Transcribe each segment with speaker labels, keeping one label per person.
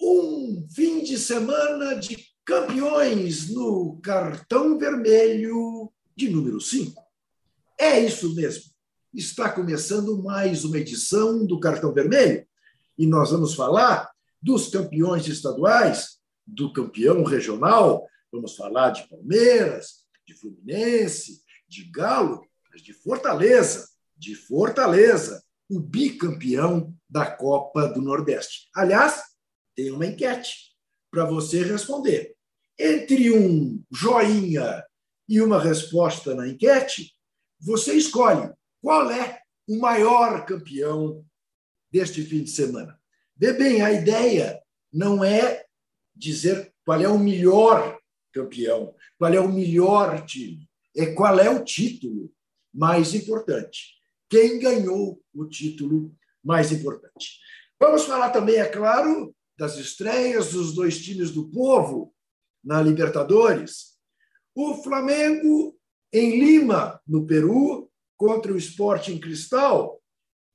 Speaker 1: Um fim de semana de campeões no cartão vermelho de número 5. É isso mesmo. Está começando mais uma edição do cartão vermelho e nós vamos falar dos campeões estaduais, do campeão regional, vamos falar de Palmeiras, de Fluminense, de Galo, mas de Fortaleza, de Fortaleza, o bicampeão da Copa do Nordeste. Aliás, tem uma enquete para você responder. Entre um joinha e uma resposta na enquete, você escolhe qual é o maior campeão deste fim de semana. Vê bem, a ideia não é dizer qual é o melhor campeão, qual é o melhor time, é qual é o título mais importante. Quem ganhou o título mais importante. Vamos falar também, é claro, das estreias dos dois times do povo na Libertadores. O Flamengo em Lima, no Peru, contra o Sporting Cristal,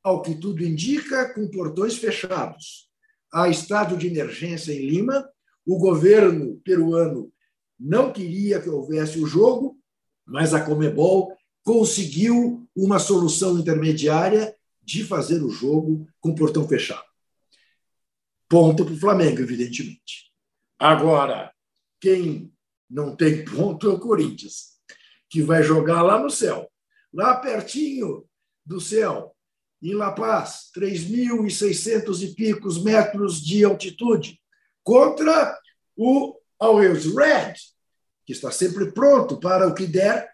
Speaker 1: ao que tudo indica, com portões fechados. Há estado de emergência em Lima, o governo peruano não queria que houvesse o jogo, mas a Comebol conseguiu uma solução intermediária de fazer o jogo com portão fechado. Ponto para o Flamengo, evidentemente. Agora, quem não tem ponto é o Corinthians, que vai jogar lá no céu, lá pertinho do céu, em La Paz, 3.600 e picos metros de altitude, contra o Always Red, que está sempre pronto para o que der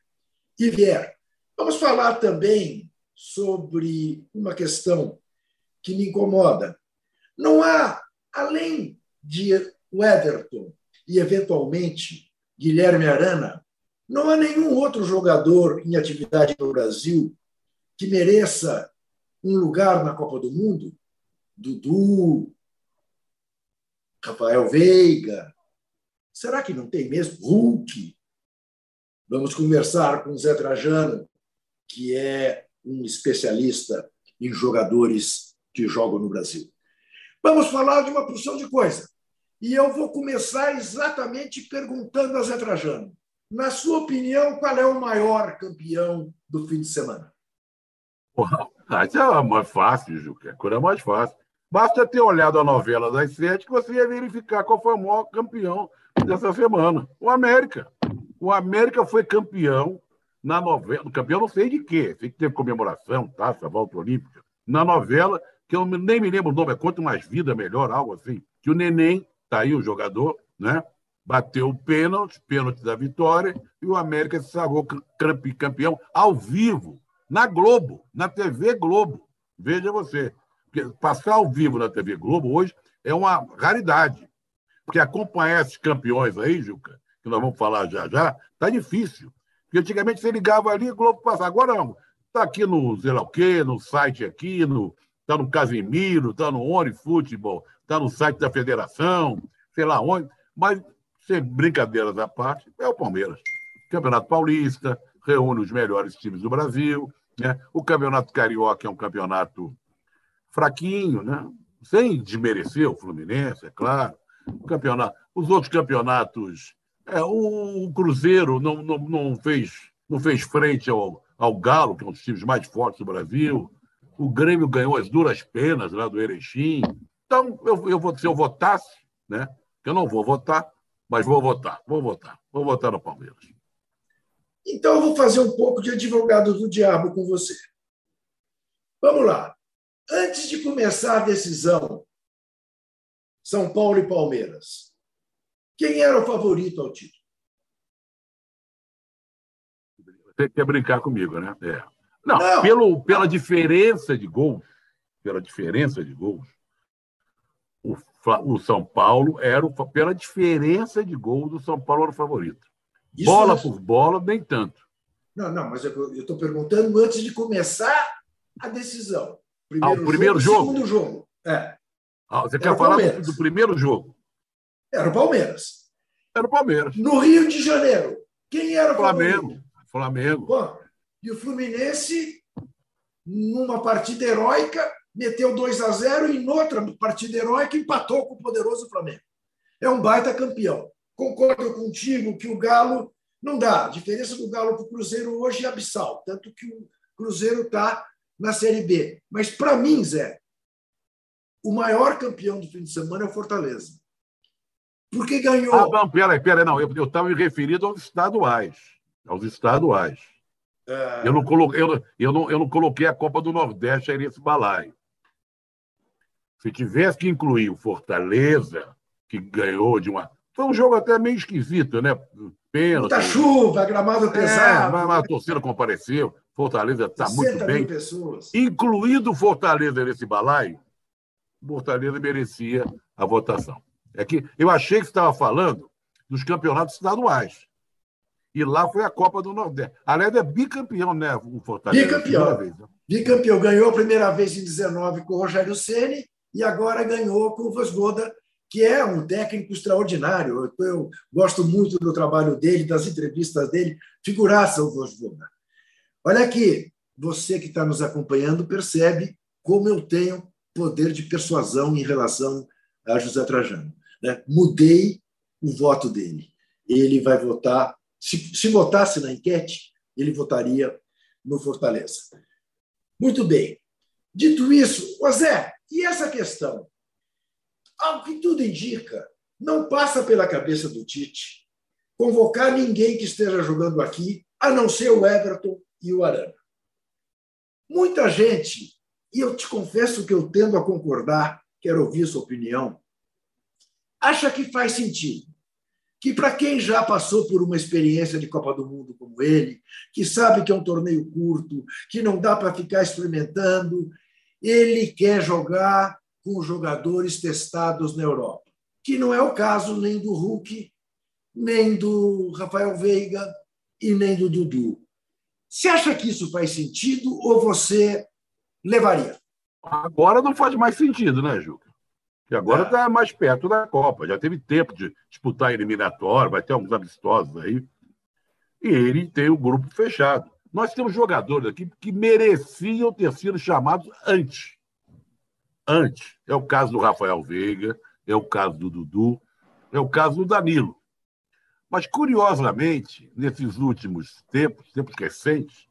Speaker 1: e vier. Vamos falar também sobre uma questão que me incomoda. Não há, além de Weatherton e, eventualmente, Guilherme Arana, não há nenhum outro jogador em atividade no Brasil que mereça um lugar na Copa do Mundo. Dudu, Rafael Veiga. Será que não tem mesmo Hulk? Vamos conversar com o Zé Trajano, que é um especialista em jogadores que jogam no Brasil. Vamos falar de uma porção de coisa. E eu vou começar exatamente perguntando a Zé Trajano. Na sua opinião, qual é o maior campeão do fim de semana?
Speaker 2: Isso é mais fácil, Juca. A coisa é mais fácil. Basta ter olhado a novela das sete que você ia verificar qual foi o maior campeão dessa semana. O América. O América foi campeão na novela, campeão não sei de quê, sei que teve comemoração, taça, volta olímpica, na novela, que eu nem me lembro o nome, é Quanto Mais Vida Melhor, algo assim, que o Neném, tá aí o jogador, né? Bateu o pênalti, pênalti da vitória, e o América se sagrou campeão ao vivo, na Globo, na TV Globo. Veja você. Porque passar ao vivo na TV Globo hoje é uma raridade. Porque acompanhar esses campeões aí, Juca, que nós vamos falar já já, tá difícil. Porque antigamente você ligava ali, o Globo passava. Agora não. Está aqui no sei lá o quê, no site aqui, no, tá no Casimiro, está no Oni Futebol, está no site da federação, sei lá onde. Mas, sem brincadeiras à parte, é o Palmeiras. Campeonato Paulista, reúne os melhores times do Brasil. Né? O Campeonato Carioca é um campeonato fraquinho, né? sem desmerecer o Fluminense, é claro. O campeonato, os outros campeonatos é, o, Cruzeiro não, não, não, fez, não fez frente ao, ao Galo, que é um dos times mais fortes do Brasil. O Grêmio ganhou as duras penas lá do Erechim. Então, eu, eu vou, se eu votasse, né? Eu não vou votar, mas vou votar, vou votar, vou votar no Palmeiras.
Speaker 1: Então, eu vou fazer um pouco de advogado do diabo com você. Vamos lá. Antes de começar a decisão, São Paulo e Palmeiras, quem era o favorito ao título?
Speaker 2: Você quer brincar comigo, né? É. Não, Não. Pelo, pela diferença de gols, pela diferença de gols, o, o São Paulo era o, pela diferença de gols, o São Paulo era o favorito. Isso bola é... por bola, nem tanto.
Speaker 1: Não, não, mas eu estou perguntando antes de começar a decisão.
Speaker 2: Primeiro ah, o primeiro jogo?
Speaker 1: jogo? Segundo jogo. É.
Speaker 2: Ah, você quer falar do, do, primeiro jogo?
Speaker 1: Era o Palmeiras.
Speaker 2: Era o Palmeiras.
Speaker 1: No Rio de Janeiro, quem era o
Speaker 2: Flamengo? Favorito? Flamengo.
Speaker 1: Bom, e o Fluminense, numa partida heróica, meteu 2 a 0 e, em outra partida heróica, empatou com o poderoso Flamengo. É um baita campeão. Concordo contigo que o Galo não dá. A diferença do Galo para o Cruzeiro hoje é abissal, tanto que o Cruzeiro está na Série B. Mas, para mim, Zé, o maior campeão do fim de semana é o Fortaleza. Porque ganhou.
Speaker 2: Ah, não, peraí, peraí, não. Eu estava me referindo aos estaduais. Aos estaduais. É... Eu, não coloquei, eu, eu, não, eu não coloquei a Copa do Nordeste aí nesse balaio. Se tivesse que incluir o Fortaleza, que ganhou de uma. Foi um jogo até meio esquisito, né?
Speaker 1: Pênalti. Muita chuva, gramado é, pesado.
Speaker 2: É, mas a torcida compareceu. Fortaleza está muito bem. Pessoas. Incluído Fortaleza nesse balaio, Fortaleza merecia a votação. É que eu achei que você estava falando dos campeonatos estaduais. E lá foi a Copa do Nordeste. Aliás, é bicampeão, né? O Fortaleza.
Speaker 1: Bicampeão. Vez, né? Bicampeão. Ganhou a primeira vez em 19 com o Rogério Ceni e agora ganhou com o Vosgoda, que é um técnico extraordinário. Eu, eu, gosto muito do trabalho dele, das entrevistas dele. Figuraça o Vosgoda. Olha aqui, você que está nos acompanhando percebe como eu tenho poder de persuasão em relação a José Trajano. Né? Mudei o voto dele. Ele vai votar. Se, se votasse na enquete, ele votaria no Fortaleza. Muito bem. Dito isso, Zé, e essa questão? Ao que tudo indica, não passa pela cabeça do Tite convocar ninguém que esteja jogando aqui, a não ser o Everton e o Arana. Muita gente, e eu te confesso que eu tendo a concordar, quero ouvir sua opinião, acha que faz sentido. Que para quem já passou por uma experiência de Copa do Mundo como ele, que sabe que é um torneio curto, que não dá para ficar experimentando, ele quer jogar com jogadores testados na Europa, que não é o caso nem do Hulk, nem do Rafael Veiga e nem do Dudu. Você acha que isso faz sentido ou você levaria?
Speaker 2: Agora não faz mais sentido, né, Juca? Que agora está é. mais perto da Copa. Já teve tempo de disputar eliminatório, vai ter alguns amistosos aí. E ele tem o grupo fechado. Nós temos jogadores aqui que mereciam ter sido chamados antes. Antes. É o caso do Rafael Veiga, é o caso do Dudu, é o caso do Danilo. Mas, curiosamente, nesses últimos tempos, tempos recentes,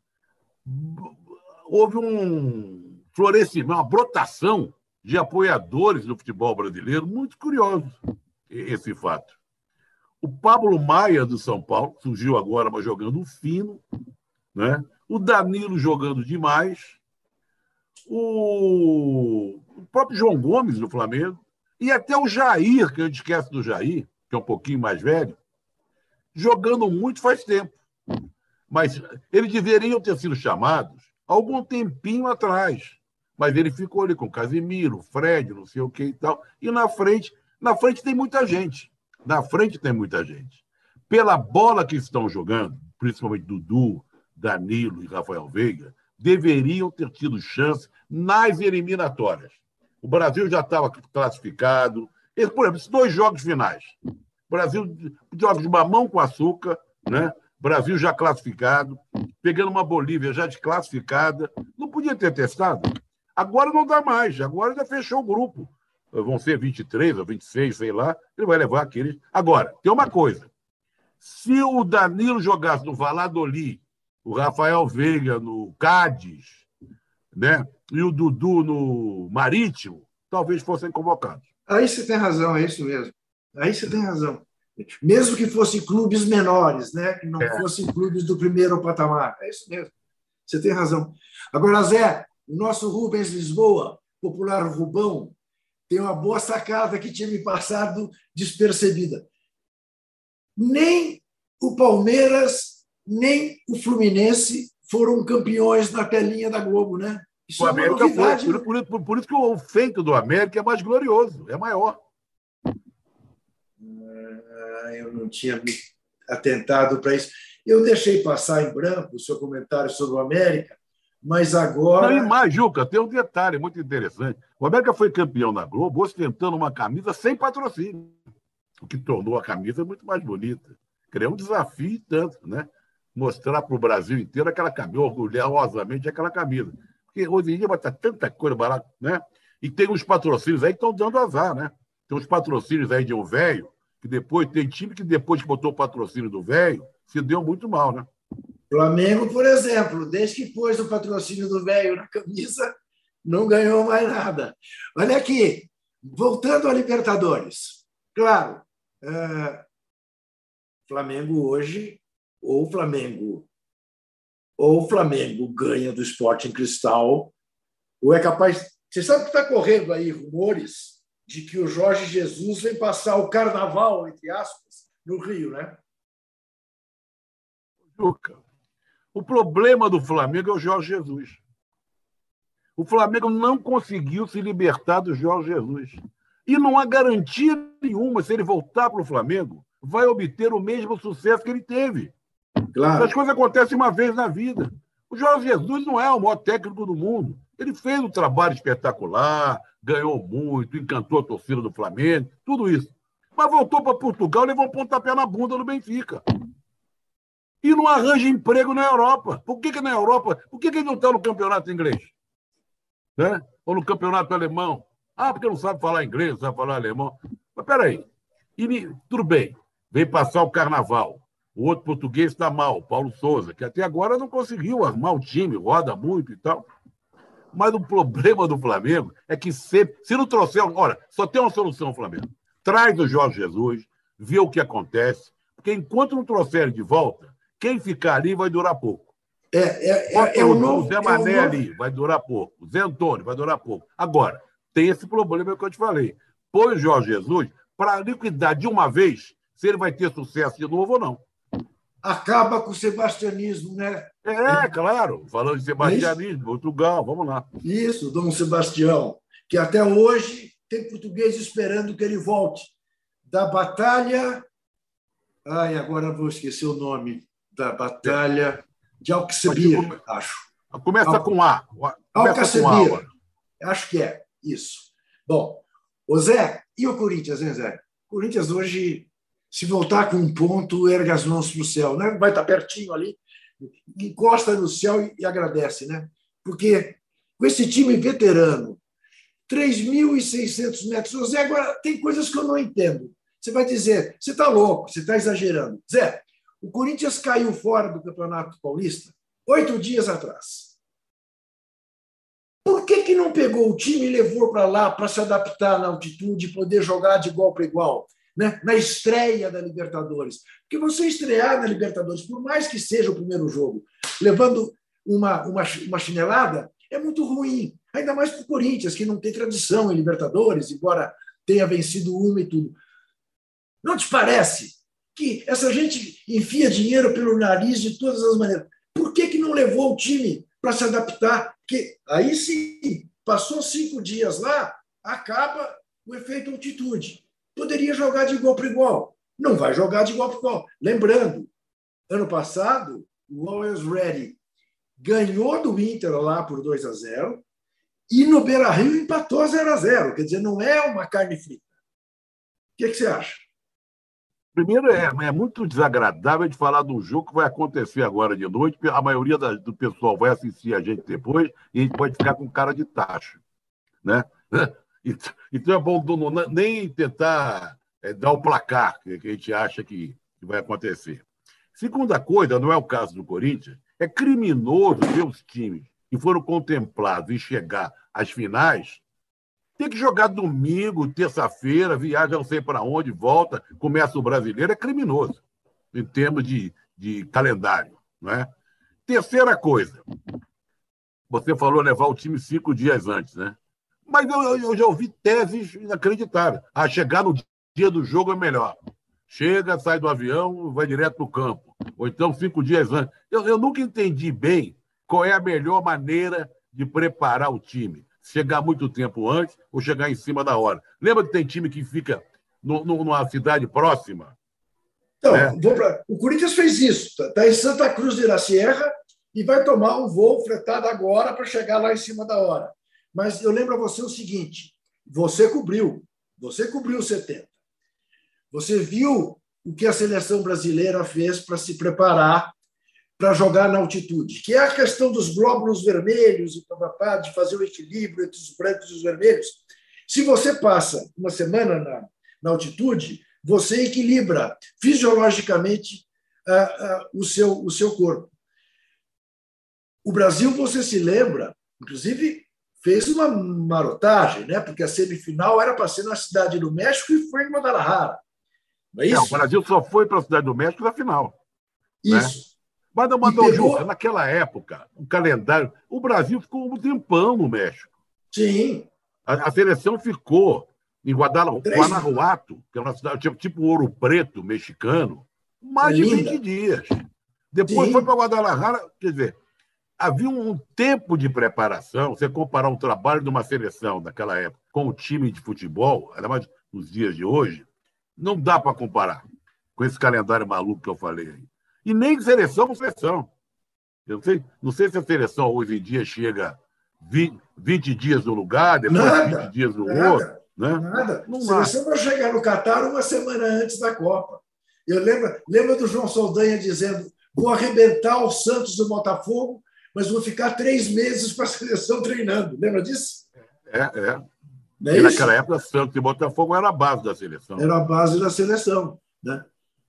Speaker 2: houve um florescimento, uma brotação de apoiadores do futebol brasileiro, muito curioso esse fato. O Pablo Maia, do São Paulo, surgiu agora, mas jogando fino. Né? O Danilo jogando demais. O... o próprio João Gomes, do Flamengo. E até o Jair, que a gente esquece do Jair, que é um pouquinho mais velho, jogando muito faz tempo. Mas eles deveriam ter sido chamados algum tempinho atrás. Mas ele ficou ali com Casimiro, Fred, não sei o que e tal. E na frente, na frente tem muita gente. Na frente tem muita gente. Pela bola que estão jogando, principalmente Dudu, Danilo e Rafael Veiga, deveriam ter tido chance nas eliminatórias. O Brasil já estava classificado. Por exemplo, esses dois jogos finais. Brasil joga de mamão com açúcar, né? Brasil já classificado, pegando uma Bolívia já desclassificada. Não podia ter testado? Agora não dá mais, agora já fechou o grupo. Vão ser 23 ou 26, sei lá. Ele vai levar aqueles. Agora, tem uma coisa. Se o Danilo jogasse no Valladolid, o Rafael Veiga no Cádiz, né? e o Dudu no Marítimo, talvez fossem convocados.
Speaker 1: Aí você tem razão, é isso mesmo. Aí você tem razão. Mesmo que fossem clubes menores, né? que não é. fossem clubes do primeiro patamar. É isso mesmo. Você tem razão. Agora, Zé, o nosso Rubens Lisboa, popular Rubão, tem uma boa sacada que tinha me passado despercebida. Nem o Palmeiras, nem o Fluminense foram campeões na telinha da Globo, né?
Speaker 2: Isso o é América novidade, foi. Por, né? por, por, por, isso que o feito do América é mais glorioso, é maior.
Speaker 1: Ah, eu não tinha me atentado para isso. Eu deixei passar em branco o seu comentário sobre o América, mas agora.
Speaker 2: Não, e mais, Juca, tem um detalhe muito interessante. O América foi campeão na Globo ostentando uma camisa sem patrocínio, o que tornou a camisa muito mais bonita. Criou um desafio tanto, né? Mostrar para o Brasil inteiro aquela camisa, orgulhosamente aquela camisa. Porque hoje em dia vai estar tanta coisa barata, né? E tem uns patrocínios aí que estão dando azar, né? Tem uns patrocínios aí de um velho, que depois tem time que depois que botou o patrocínio do velho, se deu muito mal, né?
Speaker 1: Flamengo, por exemplo, desde que pôs o patrocínio do velho na camisa, não ganhou mais nada. Olha aqui, voltando a Libertadores. Claro, é, Flamengo hoje, ou Flamengo, ou Flamengo ganha do Sporting Cristal, ou é capaz. Você sabe que está correndo aí rumores de que o Jorge Jesus vem passar o carnaval, entre aspas, no Rio, né?
Speaker 2: Juca, o problema do Flamengo é o Jorge Jesus. O Flamengo não conseguiu se libertar do Jorge Jesus. E não há garantia nenhuma, se ele voltar para o Flamengo, vai obter o mesmo sucesso que ele teve. Claro. As coisas acontecem uma vez na vida. O Jorge Jesus não é o maior técnico do mundo. Ele fez um trabalho espetacular, ganhou muito, encantou a torcida do Flamengo, tudo isso. Mas voltou para Portugal e levou um pontapé na bunda do Benfica. E não arranja emprego na Europa. Por que, que na Europa? Por que, que ele não está no campeonato inglês? Né? Ou no campeonato alemão? Ah, porque não sabe falar inglês, não sabe falar alemão. Mas peraí. E, tudo bem, veio passar o carnaval. O outro português está mal, Paulo Souza, que até agora não conseguiu armar o time, roda muito e tal. Mas o problema do Flamengo é que se, se não trouxer. Olha, só tem uma solução, Flamengo. Traz o Jorge Jesus, vê o que acontece, porque enquanto não trouxerem de volta, quem ficar ali vai durar pouco.
Speaker 1: É, é, é, é o, novo,
Speaker 2: Zé Mané é ali vai durar pouco. Zé Antônio vai durar pouco. Agora, tem esse problema que eu te falei. Põe o Jorge Jesus para liquidar de uma vez se ele vai ter sucesso de novo ou não
Speaker 1: acaba com o sebastianismo, né?
Speaker 2: É, claro, falando de sebastianismo, Portugal, vamos lá.
Speaker 1: Isso, Dom Sebastião, que até hoje tem português esperando que ele volte da batalha. Ai, agora vou esquecer o nome da batalha de come... acho.
Speaker 2: Começa Al... com A.
Speaker 1: Alcacebir. Acho que é isso. Bom, o Zé, e o Corinthians, hein, Zé? O Corinthians hoje se voltar com um ponto, ergue as mãos para o céu. Né? Vai estar pertinho ali, encosta no céu e agradece. Né? Porque com esse time veterano, 3.600 metros. Zé, agora tem coisas que eu não entendo. Você vai dizer, você está louco, você está exagerando. Zé, o Corinthians caiu fora do Campeonato Paulista oito dias atrás. Por que, que não pegou o time e levou para lá para se adaptar na altitude e poder jogar de igual para igual? né, na estreia da Libertadores. Porque você estrear na Libertadores, por mais que seja o primeiro jogo, levando uma, uma, uma chinelada, é muito ruim. Ainda mais para o Corinthians, que não tem tradição em Libertadores, embora tenha vencido uma e tudo. Não te parece que essa gente enfia dinheiro pelo nariz de todas as maneiras? Por que, que não levou o time para se adaptar? Porque aí sim, passou cinco dias lá, acaba o efeito altitude poderia jogar de igual para igual. Não vai jogar de igual para igual. Lembrando, ano passado, o Always Ready ganhou do Inter lá por 2 a 0 e no Beira Rio empatou 0 a 0 Quer dizer, não é uma carne frita. O que, que você acha?
Speaker 2: Primeiro, é, é, muito desagradável de falar do jogo que vai acontecer agora de noite. A maioria da, do pessoal vai assistir a gente depois e a gente pode ficar com cara de tacho. Né? Então é bom nem tentar é, dar o placar que a gente acha que, vai acontecer. Segunda coisa, não é o caso do Corinthians, é criminoso ver os times que foram contemplados em chegar às finais tem que jogar domingo, terça-feira, viaja não sei para onde, volta, começa o brasileiro, é criminoso em termos de, de calendário. Não é? Terceira coisa, você falou levar o time cinco dias antes, né? Mas eu, eu já ouvi teses inacreditáveis. Ah, chegar no dia do jogo é melhor. Chega, sai do avião, vai direto para o campo. Ou então cinco dias antes. Eu, eu nunca entendi bem qual é a melhor maneira de preparar o time. Chegar muito tempo antes ou chegar em cima da hora. Lembra que tem time que fica no, no, numa cidade próxima?
Speaker 1: Então, é. pra... o Corinthians fez isso. Está tá em Santa Cruz de la Sierra e vai tomar um voo fretado agora para chegar lá em cima da hora. Mas eu lembro a você o seguinte: você cobriu, você cobriu 70. Você viu o que a seleção brasileira fez para se preparar para jogar na altitude, que é a questão dos glóbulos vermelhos e papapá, de fazer o equilíbrio entre os brancos e os vermelhos. Se você passa uma semana na, na altitude, você equilibra fisiologicamente uh, uh, o, seu, o seu corpo. O Brasil, você se lembra, inclusive fez uma marotagem, né? porque a semifinal era para ser na Cidade do México e foi em Guadalajara.
Speaker 2: Não é isso? Não, o Brasil só foi para a Cidade do México na final.
Speaker 1: Né? Isso. Né?
Speaker 2: Mas, não, mandou naquela época, o calendário, o Brasil ficou um tempão no México.
Speaker 1: Sim.
Speaker 2: A, a seleção ficou em Guanajuato, que é uma cidade tipo, tipo Ouro Preto mexicano, mais é de 20 dias. Depois Sim. foi para Guadalajara, quer dizer, havia um tempo de preparação. Você comparar o trabalho de uma seleção daquela época com o time de futebol, ainda mais nos dias de hoje, não dá para comparar com esse calendário maluco que eu falei aí. E nem seleção com seleção. Eu não sei, não sei se a seleção hoje em dia chega 20, 20 dias no lugar, depois nada, 20 dias no nada, outro. Né?
Speaker 1: Nada. Não a seleção vai chegar no Catar uma semana antes da Copa. Eu lembro, lembro do João Saldanha dizendo: vou arrebentar o Santos do Botafogo, mas vou ficar três meses para a seleção treinando. Lembra disso?
Speaker 2: É, é. é naquela época, Santos e Botafogo era a base da seleção.
Speaker 1: Era a base da seleção. Né?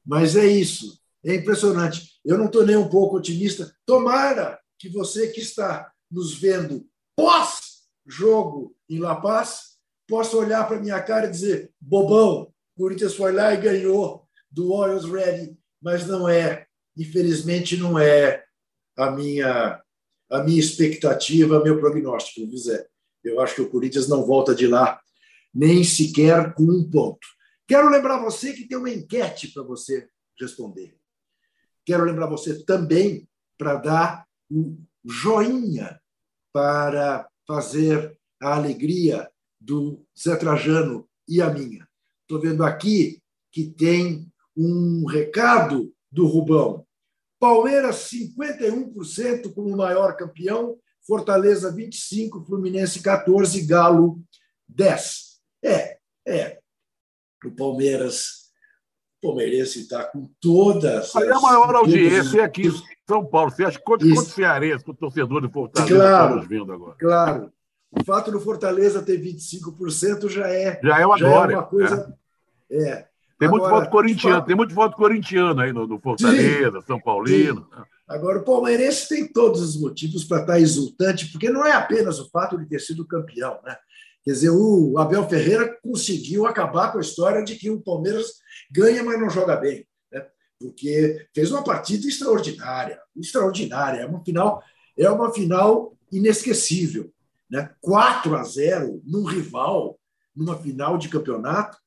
Speaker 1: Mas é isso. É impressionante. Eu não estou nem um pouco otimista. Tomara que você que está nos vendo pós-jogo em La Paz possa olhar para minha cara e dizer: bobão, o Corinthians foi lá e ganhou do Orioles Ready, mas não é. Infelizmente, não é a minha, a minha expectativa, meu prognóstico, José. Eu acho que o Corinthians não volta de lá nem sequer com um ponto. Quero lembrar você que tem uma enquete para você responder. Quero lembrar você também para dar um joinha para fazer a alegria do Zé Trajano e a minha. Estou vendo aqui que tem um recado do Rubão. Palmeiras 51% como maior campeão, Fortaleza 25, Fluminense 14, Galo 10. É, é. O Palmeiras palmeirense está com todas.
Speaker 2: Aí a maior audiência é aqui em São Paulo. Você acha quanto, quanto cearense, o torcedor de Fortaleza
Speaker 1: claro, está nos vendo agora? Claro. O fato do Fortaleza ter 25% já é,
Speaker 2: já é uma
Speaker 1: já
Speaker 2: glória.
Speaker 1: É uma coisa. É. é.
Speaker 2: Tem muito voto corintiano, tem muito voto corintiano aí no, no Fortaleza, sim, São Paulino. Sim.
Speaker 1: Agora, o palmeirense tem todos os motivos para estar exultante, porque não é apenas o fato de ter sido campeão, né? Quer dizer, o Abel Ferreira conseguiu acabar com a história de que o Palmeiras ganha, mas não joga bem. Né? Porque fez uma partida extraordinária, extraordinária. É uma final, é uma final inesquecível. Né? 4 a 0 num rival, numa final de campeonato,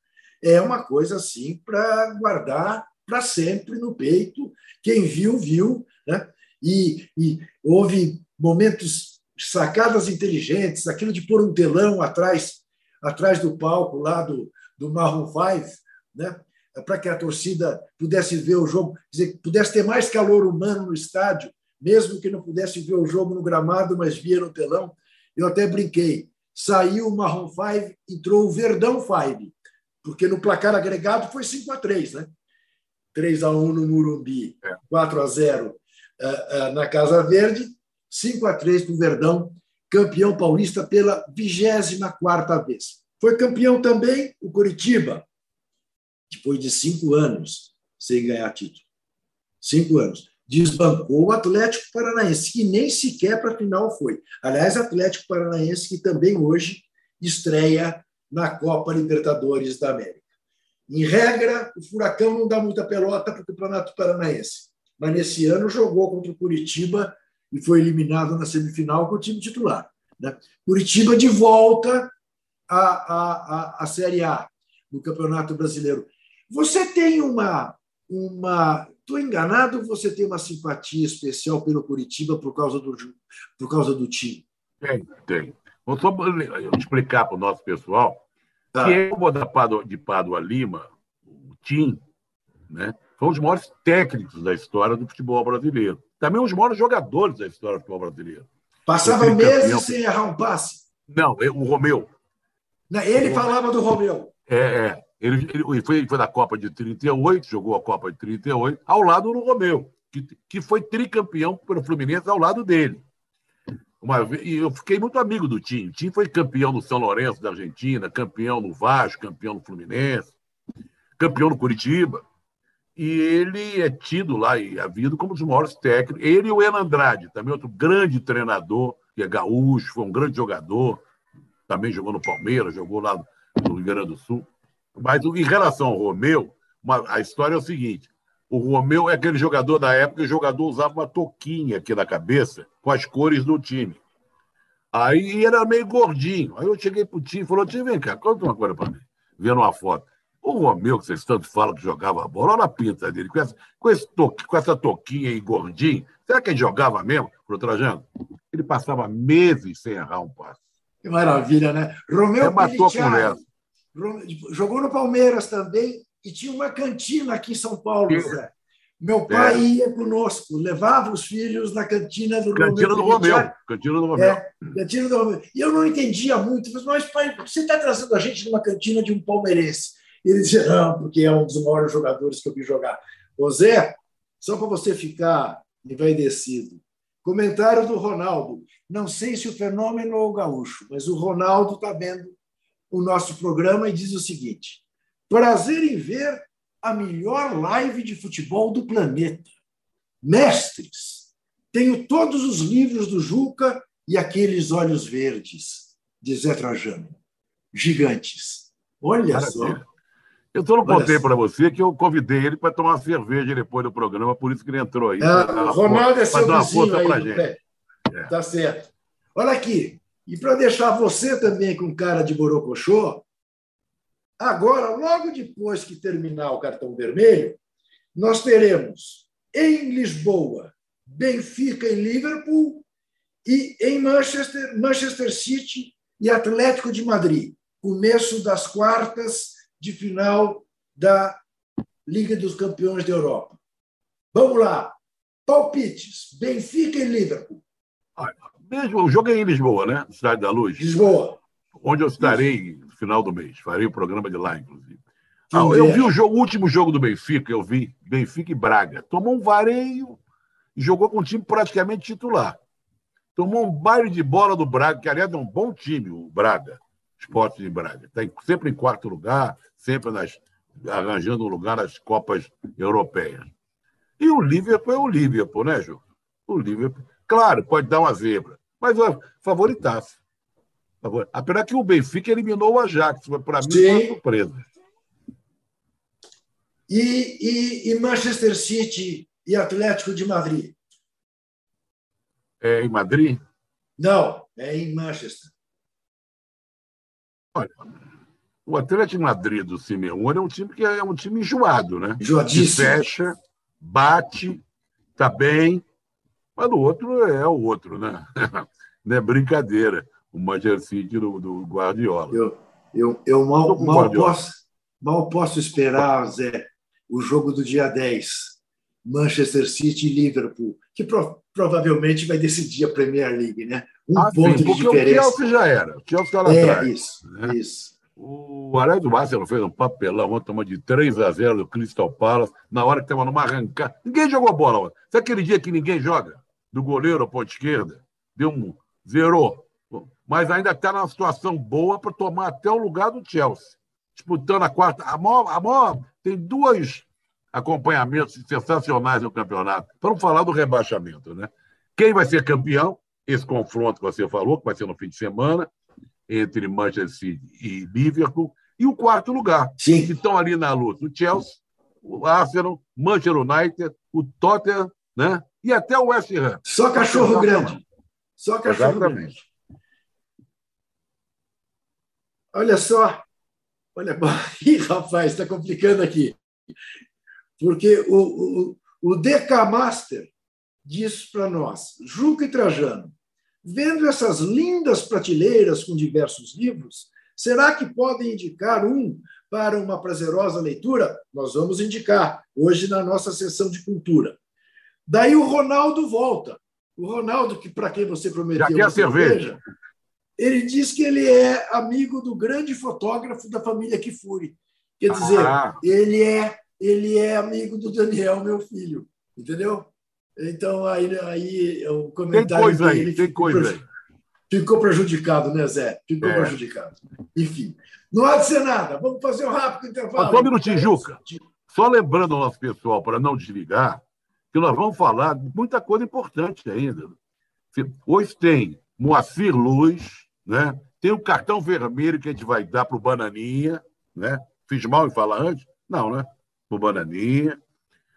Speaker 1: é uma coisa assim para guardar para sempre no peito. Quem viu, viu. Né? E, e houve momentos sacadas inteligentes, aquilo de pôr um telão atrás, atrás do palco lá do, do Marron 5, né? para que a torcida pudesse ver o jogo, dizer, pudesse ter mais calor humano no estádio, mesmo que não pudesse ver o jogo no gramado, mas via no telão. Eu até brinquei. Saiu o Marron 5, entrou o Verdão 5, porque no placar agregado foi 5 a 3 né? 3 a 1 no Murumbi, 4 é. a 0 eh, eh, na Casa Verde 5 a 3 para o Verdão, campeão paulista pela 24 vez. Foi campeão também o Curitiba, depois de cinco anos sem ganhar título. Cinco anos. Desbancou o Atlético Paranaense, que nem sequer para a final foi. Aliás, Atlético Paranaense, que também hoje estreia na Copa Libertadores da América. Em regra, o Furacão não dá muita pelota para o Campeonato Paranaense, mas nesse ano jogou contra o Curitiba e foi eliminado na semifinal com o time titular. Né? Curitiba de volta à, à, à, Série A do Campeonato Brasileiro. Você tem uma. uma Estou enganado você tem uma simpatia especial pelo Curitiba por causa do, por causa do time?
Speaker 2: Tem, tem. Vou só explicar para o nosso pessoal tá. que é o da de Pádua Lima, o TIM, né, foi um dos maiores técnicos da história do futebol brasileiro também um dos maiores jogadores da história do futebol brasileiro.
Speaker 1: Passava meses sem errar um passe.
Speaker 2: Não, o Romeu.
Speaker 1: Ele o falava do Romeu.
Speaker 2: É, é. Ele, ele foi, foi da Copa de 38, jogou a Copa de 38, ao lado do Romeu. que, que foi tricampeão pelo Fluminense ao lado dele. Uma vez, e eu fiquei muito amigo do Tim. O Tim foi campeão do São Lourenço da Argentina, campeão no Vasco, campeão no Fluminense, campeão no Curitiba. E ele é tido lá e havido como um dos maiores técnicos. Ele e o Enan Andrade, também outro grande treinador, que é gaúcho, foi um grande jogador, também jogou no Palmeiras, jogou lá no Rio Grande do Sul. Mas em relação ao Romeu, uma, a história é o seguinte: o Romeu é aquele jogador da época, o jogador usava uma touquinha aqui na cabeça com as cores do time. Aí era meio gordinho. Aí eu cheguei pro time e falou: Tim, vem cá, conta uma coisa para mim. Vendo uma foto. O Romeu, que vocês tanto falam que jogava bola, olha a pinta dele, com essa, com, esse toque, com essa toquinha aí gordinho. Será que ele jogava mesmo, pro Trajano? Ele passava meses sem errar um passe.
Speaker 1: Que maravilha, né? Romeu
Speaker 2: é, matou conversa.
Speaker 1: Jogou no Palmeiras também e tinha uma cantina aqui em São Paulo, Zé. Meu pai é. ia conosco, levava os filhos na cantina do
Speaker 2: cantina
Speaker 1: Romeu.
Speaker 2: Do Romeu. Cantina do Romeu. É,
Speaker 1: cantina do Romeu. E eu não entendia muito, mas pai, você está trazendo a gente numa cantina de um palmeirense. Ele dizia, não, porque é um dos maiores jogadores que eu vi jogar. Ô Zé, só para você ficar envaidecido. Comentário do Ronaldo. Não sei se o fenômeno ou o gaúcho, mas o Ronaldo está vendo o nosso programa e diz o seguinte: prazer em ver a melhor live de futebol do planeta. Mestres, tenho todos os livros do Juca e aqueles olhos verdes, de Zé Trajano. Gigantes. Olha Maravilha. só.
Speaker 2: Eu só não contei para você que eu convidei ele para tomar uma cerveja depois do programa, por isso que ele entrou aí.
Speaker 1: Ah, Ronaldo é seu vizinho aí, pra gente. É. Tá certo. Olha aqui, e para deixar você também com cara de borocochô, Agora, logo depois que terminar o cartão vermelho, nós teremos em Lisboa, Benfica e Liverpool, e em Manchester, Manchester City e Atlético de Madrid, começo das quartas de final da Liga dos Campeões da Europa. Vamos lá. Palpites: Benfica e Liverpool.
Speaker 2: Mesmo, o jogo é em Lisboa, né? Cidade da Luz.
Speaker 1: Lisboa.
Speaker 2: Onde eu estarei final do mês. Farei o programa de lá, inclusive. Ah, eu vi o, jogo, o, último jogo do Benfica, eu vi, Benfica e Braga. Tomou um vareio e jogou com um time praticamente titular. Tomou um baile de bola do Braga, que aliás é um bom time, o Braga, Esporte de Braga. Está sempre em quarto lugar, sempre nas, arranjando um lugar nas Copas Europeias. E o Liverpool é o Liverpool, né, Ju? O Liverpool, claro, pode dar uma zebra, mas é favoritaço. Apesar que o Benfica eliminou o Ajax, para mim foi uma surpresa.
Speaker 1: E, e, e, Manchester City e Atlético de Madrid?
Speaker 2: É em Madrid?
Speaker 1: Não, é em Manchester.
Speaker 2: Olha, o Atlético Madrid do Simeone é um time que é um time enjoado, né?
Speaker 1: Enjoadíssimo.
Speaker 2: fecha, bate, tá bem, mas o outro é o outro, né? Não é brincadeira o Manchester City do, do Guardiola.
Speaker 1: Eu, eu, eu mal, mal, posso, mal posso esperar, Zé, o jogo do dia 10. Manchester City e Liverpool, que pro, provavelmente vai decidir a Premier League, né?
Speaker 2: Um ah, ponto sim, de diferença. O Chelsea já era. O Chelsea está lá
Speaker 1: é,
Speaker 2: atrás.
Speaker 1: Isso, né? isso.
Speaker 2: O Aré do Arsenal fez um papelão, ontem tomou de 3 a 0 do Crystal Palace, na hora que estava numa arrancada. Ninguém jogou bola ontem. Sabe aquele dia que ninguém joga? Do goleiro à ponta esquerda? Deu um. Zerou mas ainda está numa situação boa para tomar até o lugar do Chelsea. Disputando a quarta. A maior, a maior, tem dois acompanhamentos sensacionais no campeonato. Vamos falar do rebaixamento, né? Quem vai ser campeão? Esse confronto que você falou, que vai ser no fim de semana, entre Manchester City e Liverpool. E o quarto lugar,
Speaker 1: Sim.
Speaker 2: que estão ali na luta: o Chelsea, o Arsenal, Manchester United, o Tottenham, né? E até o West Ham.
Speaker 1: Só cachorro grande. Só cachorro Exatamente. grande. Olha só, olha, Ih, rapaz, está complicando aqui. Porque o, o, o DK Master diz para nós, Juca e Trajano, vendo essas lindas prateleiras com diversos livros, será que podem indicar um para uma prazerosa leitura? Nós vamos indicar hoje na nossa sessão de cultura. Daí o Ronaldo volta. O Ronaldo, que para quem você prometeu.
Speaker 2: Já quer cerveja. cerveja
Speaker 1: ele diz que ele é amigo do grande fotógrafo da família Kifuri. Quer dizer, ah. ele é ele é amigo do Daniel, meu filho. Entendeu? Então, aí, aí o comentário
Speaker 2: tem coisa aí, tem coisa aí.
Speaker 1: Ficou prejudicado, né, Zé? Ficou é. prejudicado. Enfim, não há de ser nada. Vamos fazer um rápido intervalo.
Speaker 2: Só um minutinho, Juca. Só lembrando ao nosso pessoal, para não desligar, que nós vamos falar de muita coisa importante ainda. Hoje tem Moacir Luz, né? tem o cartão vermelho que a gente vai dar para o Bananinha. Né? Fiz mal em falar antes? Não, né? Para o Bananinha.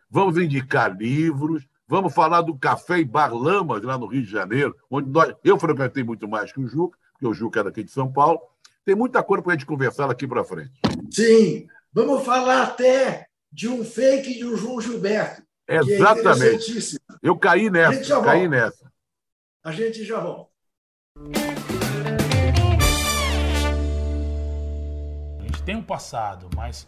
Speaker 2: Vamos indicar livros. Vamos falar do Café e Bar Lamas, lá no Rio de Janeiro, onde nós, eu frequentei muito mais que o Juca, porque o Juca era aqui de São Paulo. Tem muita coisa para a gente conversar daqui para frente.
Speaker 1: Sim, vamos falar até de um fake de um João Gilberto.
Speaker 2: É Exatamente. É eu caí nessa, caí nessa.
Speaker 1: A gente já volta.
Speaker 3: A gente tem um passado, mas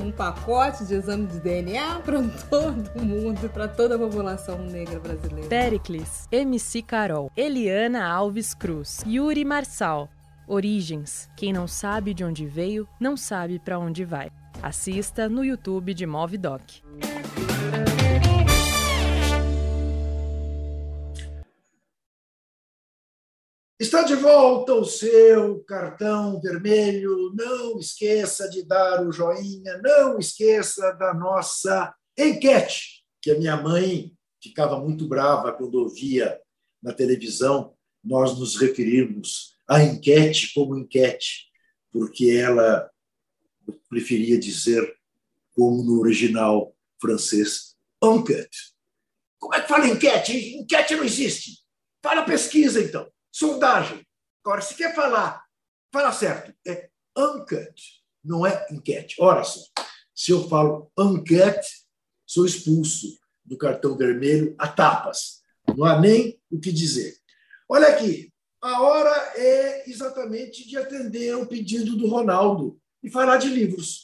Speaker 4: um pacote de exame de DNA para todo mundo, para toda a população negra brasileira.
Speaker 5: Pericles, MC Carol, Eliana Alves Cruz, Yuri Marçal. Origens. Quem não sabe de onde veio, não sabe para onde vai. Assista no YouTube de Movidoc.
Speaker 1: Está de volta o seu cartão vermelho. Não esqueça de dar o joinha. Não esqueça da nossa enquete, que a minha mãe ficava muito brava quando ouvia na televisão nós nos referirmos à enquete como enquete, porque ela preferia dizer, como no original francês, enquete. Como é que fala enquete? Enquete não existe. Fala pesquisa, então. Sondagem. Agora, se quer falar, fala certo, é enquete, não é enquete. Ora só, se eu falo enquete, sou expulso do cartão vermelho a tapas. Não há nem o que dizer. Olha aqui, a hora é exatamente de atender o pedido do Ronaldo e falar de livros.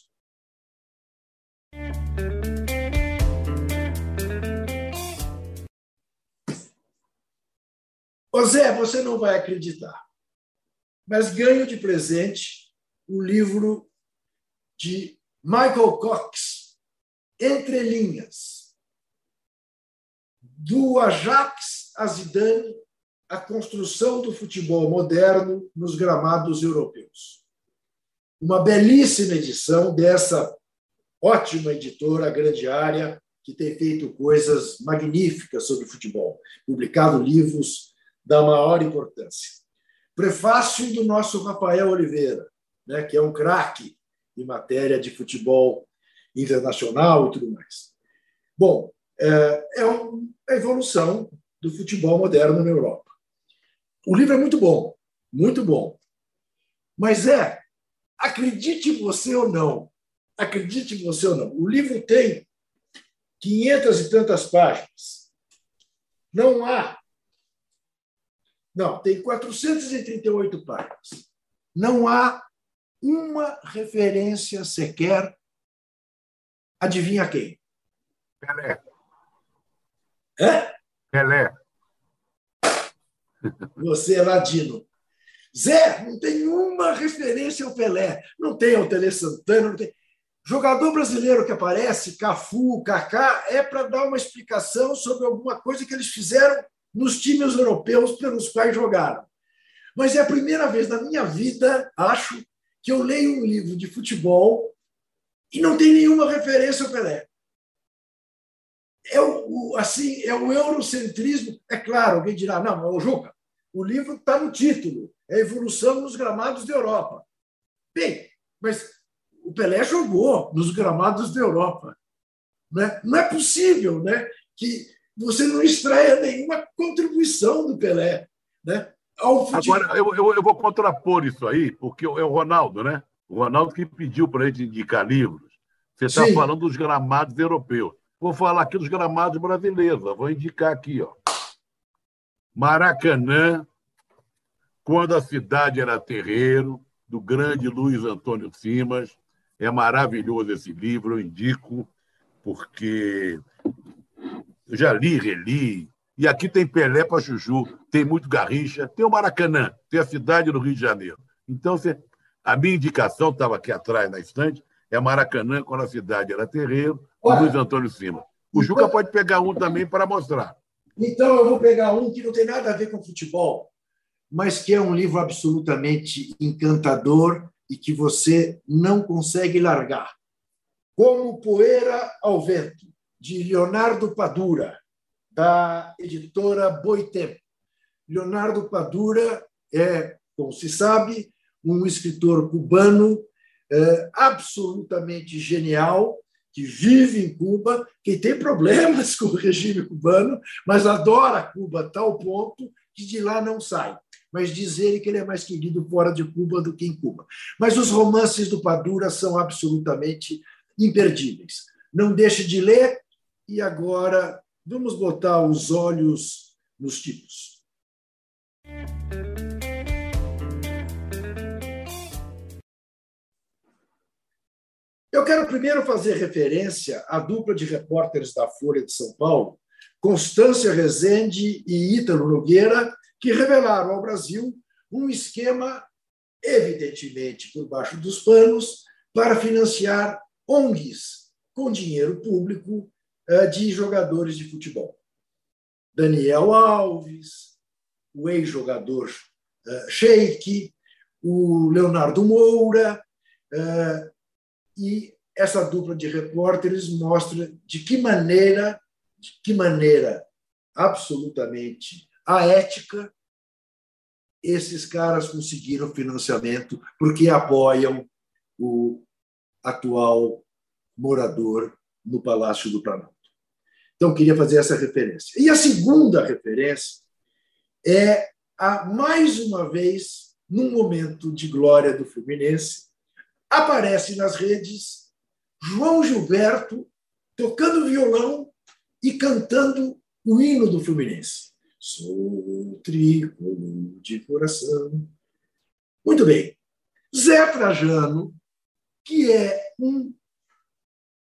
Speaker 1: Ô Zé, você não vai acreditar, mas ganho de presente o livro de Michael Cox, Entre Linhas, do Ajax a Zidane, a construção do futebol moderno nos gramados europeus. Uma belíssima edição dessa ótima editora, grande área, que tem feito coisas magníficas sobre futebol, publicado livros da maior importância. Prefácio do nosso Rafael Oliveira, né, que é um craque em matéria de futebol internacional e tudo mais. Bom, é, é a evolução do futebol moderno na Europa. O livro é muito bom, muito bom. Mas é, acredite você ou não, acredite você ou não, o livro tem 500 e tantas páginas. Não há não, tem 438 páginas. Não há uma referência sequer. Adivinha quem?
Speaker 2: Pelé.
Speaker 1: É?
Speaker 2: Pelé.
Speaker 1: Você é ladino. Zé, não tem uma referência ao Pelé. Não tem ao Tele Santana, não tem. Jogador brasileiro que aparece, Cafu, Kaká, é para dar uma explicação sobre alguma coisa que eles fizeram nos times europeus pelos quais jogaram. Mas é a primeira vez na minha vida, acho, que eu leio um livro de futebol e não tem nenhuma referência ao Pelé. É o, assim, é o eurocentrismo. É claro, alguém dirá, não, o Juca, o livro está no título, é a evolução nos gramados da Europa. Bem, mas o Pelé jogou nos gramados da Europa. Não é, não é possível né, que você não extraia nenhuma contribuição do Pelé. Né?
Speaker 2: Agora, eu, eu, eu vou contrapor isso aí, porque é o Ronaldo, né? O Ronaldo que pediu para a gente indicar livros. Você está falando dos gramados europeus. Vou falar aqui dos gramados brasileiros. Vou indicar aqui, ó. Maracanã, quando a cidade era terreiro, do grande Luiz Antônio Simas. É maravilhoso esse livro, eu indico, porque eu já li, reli. E aqui tem Pelé para Chuchu, tem muito Garrincha, tem o Maracanã, tem a cidade do Rio de Janeiro. Então, a minha indicação estava aqui atrás na estante, é Maracanã, quando a cidade era terreiro,
Speaker 1: Olha.
Speaker 2: Luiz Antônio Simas. O Juca pode pegar um também para mostrar.
Speaker 1: Então, eu vou pegar um que não tem nada a ver com futebol, mas que é um livro absolutamente encantador e que você não consegue largar. Como Poeira ao Vento, de Leonardo Padura, da editora Boitempo. Leonardo Padura é, como se sabe, um escritor cubano eh, absolutamente genial, que vive em Cuba, que tem problemas com o regime cubano, mas adora Cuba a tal ponto que de lá não sai. Mas diz ele que ele é mais querido fora de Cuba do que em Cuba. Mas os romances do Padura são absolutamente imperdíveis. Não deixe de ler e agora vamos botar os olhos nos tipos. Eu quero primeiro fazer referência à dupla de repórteres da Folha de São Paulo, Constância Rezende e Ítalo Nogueira, que revelaram ao Brasil um esquema, evidentemente por baixo dos panos, para financiar ONGs com dinheiro público de jogadores de futebol. Daniel Alves, o ex-jogador eh, Sheik, o Leonardo Moura, eh, e essa dupla de repórteres mostra de que maneira, de que maneira absolutamente aética esses caras conseguiram financiamento porque apoiam o atual morador no Palácio do Planalto. Então, queria fazer essa referência. E a segunda referência é a, mais uma vez, num momento de glória do Fluminense, aparece nas redes João Gilberto tocando violão e cantando o hino do Fluminense. Sou tricolor de coração. Muito bem. Zé Trajano, que é um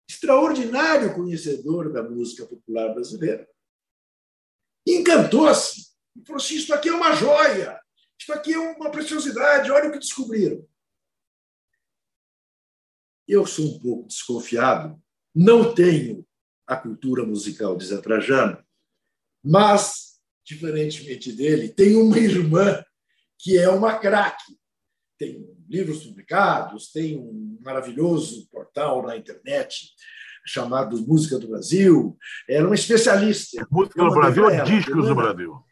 Speaker 1: extraordinário conhecedor da música popular brasileira, encantou-se e falou assim: Isso aqui é uma joia, isso aqui é uma preciosidade, olha o que descobriram. Eu sou um pouco desconfiado, não tenho a cultura musical de Zé Trajano, mas, diferentemente dele, tenho uma irmã que é uma craque. Tem livros publicados, tem um maravilhoso portal na internet chamado Música do Brasil. Era uma especialista.
Speaker 2: Música
Speaker 1: Eu
Speaker 2: do Brasil ou discos do
Speaker 1: Fernanda.
Speaker 2: Brasil?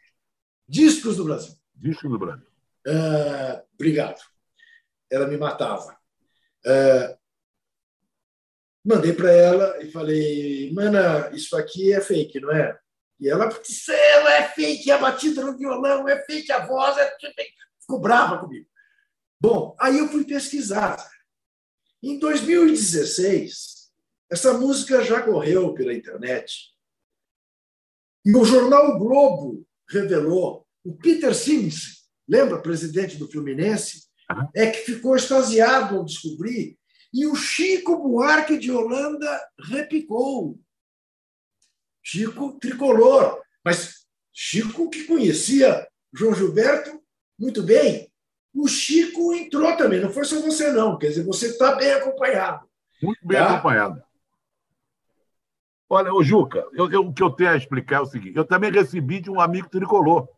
Speaker 1: Discos do Brasil.
Speaker 2: Discos do Brasil.
Speaker 1: Ah, obrigado. Ela me matava. Ah, mandei para ela e falei, mana, isso aqui é fake, não é? E ela, ela é fake, a batida no violão é fake, a voz é fake. Ficou brava comigo. Bom, aí eu fui pesquisar. Em 2016, essa música já correu pela internet. E o jornal o Globo revelou o Peter Sims, lembra, presidente do Fluminense, é que ficou extasiado ao descobrir. E o Chico Buarque de Holanda repicou. Chico tricolor. Mas Chico que conhecia João Gilberto muito bem. O Chico entrou também, não foi só você, não. Quer dizer, você está bem acompanhado.
Speaker 2: Muito bem
Speaker 1: Tá.
Speaker 2: acompanhado. Olha, ô Juca, eu- eu- o que eu tenho a explicar é o seguinte: eu também recebi de um amigo tricolor,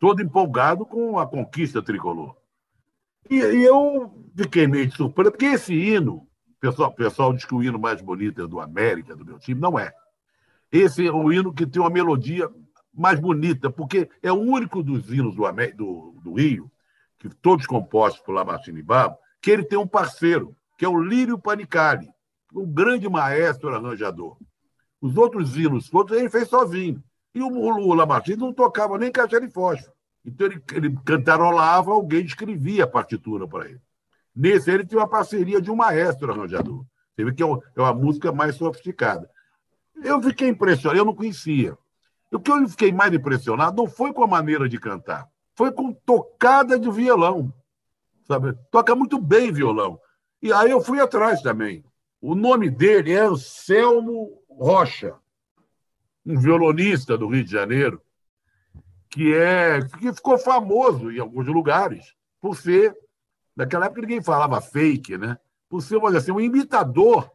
Speaker 2: todo empolgado com a conquista tricolor. E, e eu fiquei meio de surpresa, porque esse hino, o pessoal, pessoal diz que o hino mais bonito é do América, do meu time, não é. Esse é o hino que tem uma melodia mais bonita, porque é o único dos hinos do, do- do Rio, que todos compostos por Lamartine e Babo, que ele tem um parceiro, que é o Lírio Panicali, um grande maestro arranjador. Os outros hinos todos ele fez sozinho. E o, o Lamartine não tocava nem caixa de fósforo. Então ele, ele cantarolava, alguém escrevia a partitura para ele. Nesse ele tinha uma parceria de um maestro arranjador. Você vê que é, é uma música mais sofisticada. Eu fiquei impressionado, eu não conhecia. O que eu fiquei mais impressionado não foi com a maneira de cantar, foi com tocada de violão. Sabe? Toca muito bem violão. E aí eu fui atrás também. O nome dele é Anselmo Rocha, um violonista do Rio de Janeiro, que é que ficou famoso em alguns lugares por ser, naquela época ninguém falava fake, né? Por ser, dizer assim, um imitador,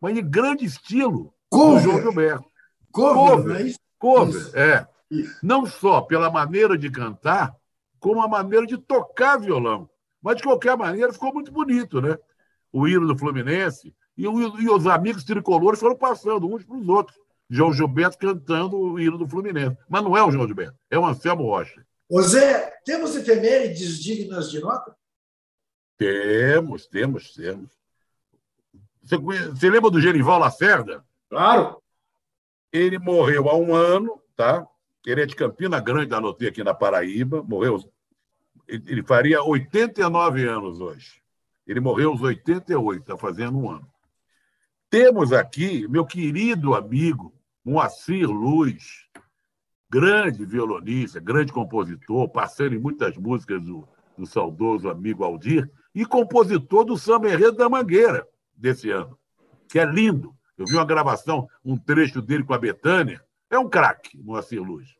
Speaker 2: mas de grande estilo
Speaker 1: Cover.
Speaker 2: do João Gilberto.
Speaker 1: Cover,
Speaker 2: Cover.
Speaker 1: não é isso?
Speaker 2: Cover,
Speaker 1: Isso.
Speaker 2: é. Não só pela maneira de cantar, como a maneira de tocar violão. Mas, de qualquer maneira, ficou muito bonito, né? O hino do Fluminense. E, o- e os amigos tricolores foram passando uns para os outros. João Gilberto cantando o hino do Fluminense. Mas não é o João Gilberto, é o Anselmo Rocha.
Speaker 1: Ô Zé, temos efemérides dignas de nota?
Speaker 2: Temos, temos, temos. Você, você lembra do Genival Lacerda?
Speaker 1: Claro.
Speaker 2: Ele morreu há um ano, tá? Ele é de Campina Grande, anotei aqui na Paraíba. Morreu. Ele faria 89 anos hoje. Ele morreu aos 88, está fazendo um ano. Temos aqui meu querido amigo Moacir Luz, grande violonista, grande compositor, parceiro em muitas músicas do, do saudoso amigo Aldir, e compositor do Samba Enredo da Mangueira desse ano, que é lindo. Eu vi uma gravação, um trecho dele com a Betânia. É um craque, Moacir Luz.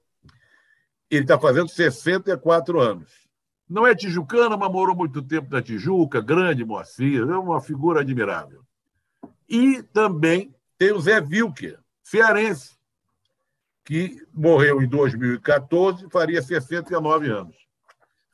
Speaker 2: Ele está fazendo 64 anos. Não é tijucano, mas morou muito tempo na Tijuca, grande Moacir, é uma figura admirável. E também tem o Zé Wilker, cearense, que morreu em 2014 faria 69 anos.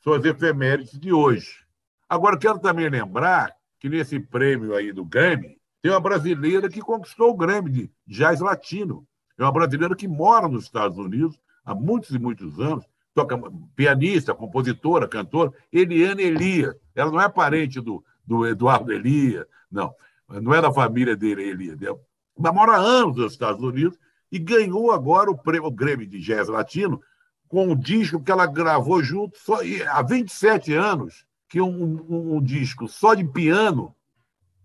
Speaker 2: São as efemérides de hoje. Agora, quero também lembrar que nesse prêmio aí do Grammy, tem uma brasileira que conquistou o Grammy de jazz latino. É uma brasileira que mora nos Estados Unidos há muitos e muitos anos, toca pianista, compositora, cantora, Eliane Elias. Ela não é parente do, do Eduardo Elias, não. Não é da família dele, Elias. Ela mora há anos nos Estados Unidos e ganhou agora o prêmio o Grammy de Jazz Latino com um disco que ela gravou junto só, há 27 anos, que um, um, um disco só de piano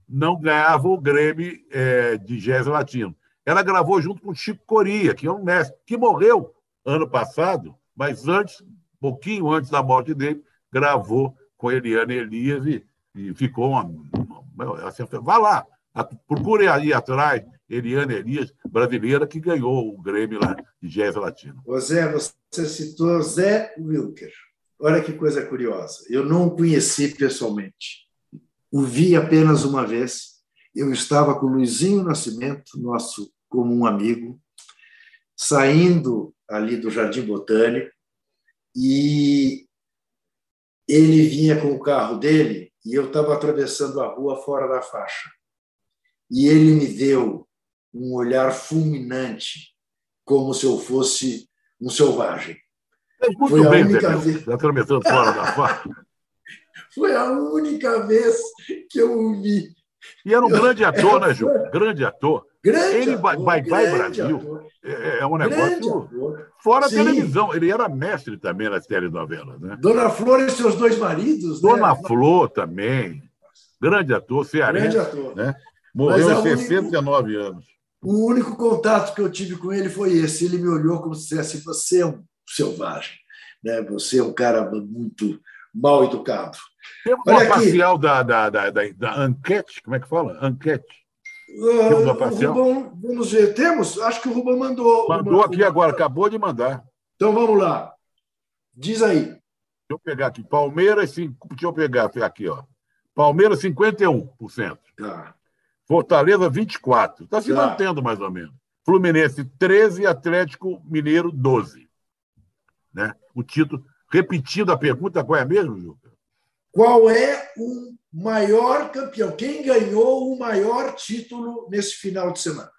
Speaker 2: não ganhava o Grammy é, de Jazz Latino. Ela gravou junto com Chico Coria, que é um mestre, que morreu ano passado, mas antes, pouquinho antes da morte dele, gravou com Eliane Elias e, e ficou uma. assim, vá lá, procure aí atrás Eliane Elias, brasileira, que ganhou o Grêmio lá de Jazz Latino.
Speaker 1: Zé, você citou Zé Wilker. Olha que coisa curiosa. Eu não o conheci pessoalmente. O vi apenas uma vez. Eu estava com o Luizinho Nascimento, nosso comum amigo, saindo ali do Jardim Botânico, e ele vinha com o carro dele e eu estava atravessando a rua fora da faixa. E ele me deu um olhar fulminante, como se eu fosse um selvagem.
Speaker 2: Muito
Speaker 1: Foi a
Speaker 2: bem,
Speaker 1: única
Speaker 2: Zé,
Speaker 1: vez.
Speaker 2: Atravessando fora da faixa.
Speaker 1: Foi a única vez que eu o vi.
Speaker 2: E era um grande ator, né, Ju? Grande ator.
Speaker 1: Grande
Speaker 2: Ele vai-
Speaker 1: ator,
Speaker 2: vai- vai
Speaker 1: grande
Speaker 2: Brasil.
Speaker 1: ator,
Speaker 2: É, é um negócio fora a
Speaker 1: Sim.
Speaker 2: televisão. Ele era mestre também nas telenovelas, né?
Speaker 1: Dona Flor e seus dois maridos. né?
Speaker 2: Dona Flor também. Grande ator, cearense.
Speaker 1: Grande ator.
Speaker 2: Né? Morreu
Speaker 1: é
Speaker 2: aos
Speaker 1: o único-
Speaker 2: 69 anos.
Speaker 1: O único contato que eu tive com ele foi esse. Ele me olhou como se dissesse: Você é um selvagem. Né? Você é um cara muito mal educado.
Speaker 2: Temos
Speaker 1: Olha
Speaker 2: uma
Speaker 1: aqui.
Speaker 2: parcial da, da, da, da, da enquete, como é que fala? Enquete.
Speaker 1: Ah, o
Speaker 2: parcial?
Speaker 1: Rubão, vamos ver. Temos? Acho que o Rubão mandou.
Speaker 2: Mandou
Speaker 1: uma-
Speaker 2: aqui agora, acabou de mandar.
Speaker 1: Então vamos lá. Diz aí.
Speaker 2: Deixa eu pegar aqui. Palmeiras, deixa eu pegar aqui, ó. Palmeiras, 51%.
Speaker 1: Tá.
Speaker 2: Fortaleza, 24%. Está se
Speaker 1: Tá.
Speaker 2: mantendo mais ou menos. Fluminense, 13%, Atlético Mineiro, 12%. Né? O título. Repetindo a pergunta, qual é mesmo, Juca?
Speaker 1: Qual é o maior campeão? Quem ganhou o maior título nesse final de semana?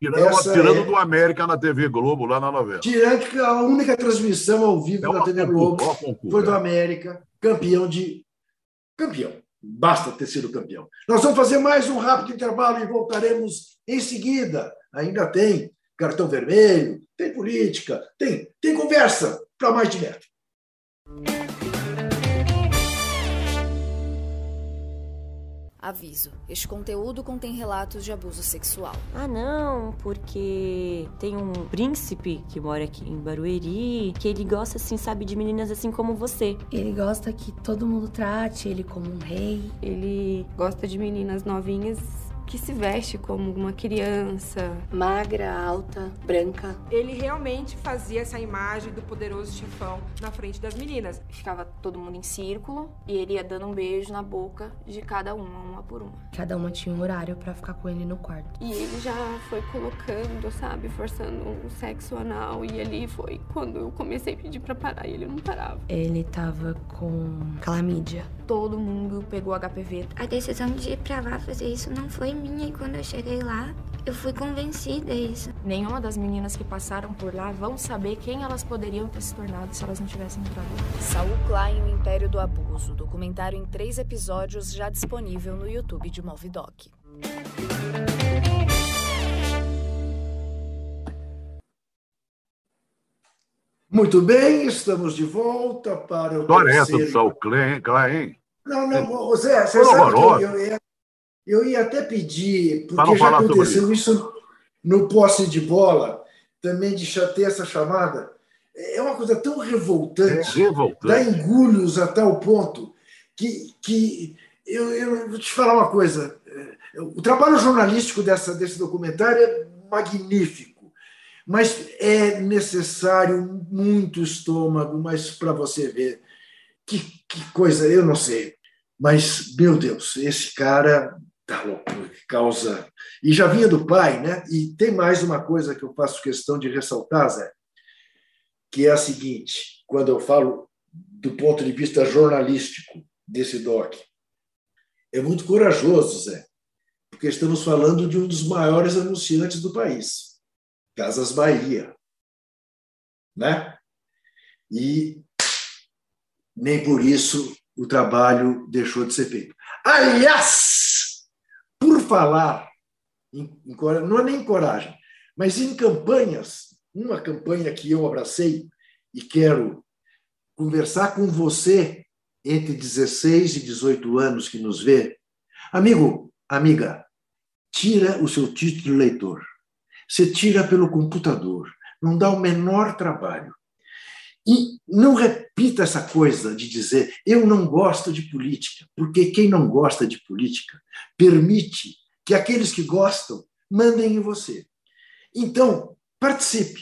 Speaker 2: Tirando,
Speaker 1: Essa
Speaker 2: tirando
Speaker 1: é-
Speaker 2: do América na TV Globo, lá na novela.
Speaker 1: Tirando que a única transmissão ao vivo
Speaker 2: É
Speaker 1: da TV Globo
Speaker 2: é concurso,
Speaker 1: foi do
Speaker 2: é.
Speaker 1: América, campeão de. Campeão. Basta ter sido campeão. Nós vamos fazer mais um rápido intervalo e voltaremos em seguida. Ainda tem cartão vermelho, tem política, tem, tem conversa para mais de metro.
Speaker 6: Aviso: este conteúdo contém relatos de abuso sexual.
Speaker 7: Ah, não, porque tem um príncipe que mora aqui em Barueri, que ele gosta, assim, sabe, de meninas assim como você.
Speaker 8: Ele gosta que todo mundo trate ele como um rei.
Speaker 9: Ele gosta de meninas novinhas que se veste como uma criança.
Speaker 10: Magra, alta, branca.
Speaker 11: Ele realmente fazia essa imagem do poderoso chefão na frente das meninas.
Speaker 12: Ficava todo mundo em círculo e ele ia dando um beijo na boca de cada uma, uma por uma.
Speaker 8: Cada uma tinha um horário para ficar com ele no quarto.
Speaker 9: E ele já foi colocando, sabe, forçando um sexo anal. E ali foi quando eu comecei a pedir para parar e ele não parava.
Speaker 8: Ele tava com calamídia.
Speaker 9: Todo mundo pegou HPV.
Speaker 13: A decisão de ir pra lá fazer isso não foi minha e quando eu cheguei lá, eu fui convencida disso.
Speaker 12: Nenhuma das meninas que passaram por lá vão saber quem elas poderiam ter se tornado se elas não tivessem entrado lá.
Speaker 6: Saul Klein, o Império do Abuso, documentário em três episódios já disponível no YouTube de Movidoc.
Speaker 1: Muito bem, estamos de volta para o
Speaker 2: História é essa
Speaker 1: terceiro...
Speaker 2: do Saul Klein, Klein?
Speaker 1: Não, não, Zé, você
Speaker 2: Foi
Speaker 1: sabe que eu, eu ia, eu ia até pedir, porque já aconteceu isso no posse de bola, também de ter essa chamada. É uma coisa tão
Speaker 2: É
Speaker 1: revoltante, dá
Speaker 2: revoltante.
Speaker 1: engulhos a tal ponto que, que eu, eu vou te falar uma coisa. O trabalho jornalístico dessa, desse documentário é magnífico, mas é necessário muito estômago, mas para você ver que, que coisa, eu não sei. Mas, meu Deus, esse cara tá louco, causa. E já vinha do pai, né? E tem mais uma coisa que eu faço questão de ressaltar, Zé, que é a seguinte: quando eu falo do ponto de vista jornalístico desse doc, é muito corajoso, Zé, porque estamos falando de um dos maiores anunciantes do país, Casas Bahia, né? E nem por isso o trabalho deixou de ser feito. Aliás, falar, em, em não é nem em coragem, mas em campanhas, uma campanha que eu abracei e quero conversar com você entre 16 e 18 anos que nos vê. Amigo, amiga, tira o seu título de leitor. Você tira pelo computador, não dá o menor trabalho. E não repita essa coisa de dizer eu não gosto de política, porque quem não gosta de política permite que aqueles que gostam mandem em você. Então, participe,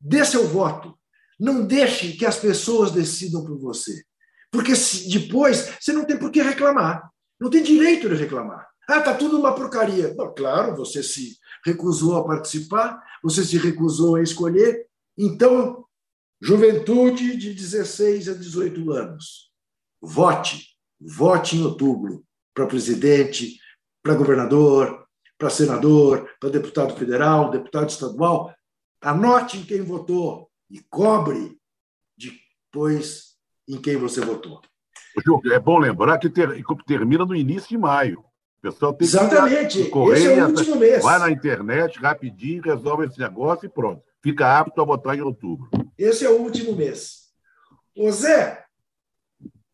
Speaker 1: dê seu voto, não deixe que as pessoas decidam por você, porque depois você não tem por que reclamar, não tem direito de reclamar. Ah, tá tudo uma porcaria. Bom, claro, você se recusou a participar, você se recusou a escolher, então Juventude de 16 a 18 anos. Vote. Vote em outubro para presidente, para governador, para senador, para deputado federal, deputado estadual. Anote em quem votou e cobre depois em quem você votou.
Speaker 2: É bom lembrar que ter- que termina no início de maio. O pessoal tem
Speaker 1: Exatamente.
Speaker 2: que correr,
Speaker 1: Esse é o último mês.
Speaker 2: vai na internet rapidinho, resolve esse negócio e pronto. Fica apto a votar em outubro.
Speaker 1: Esse é o último mês. Ô Zé,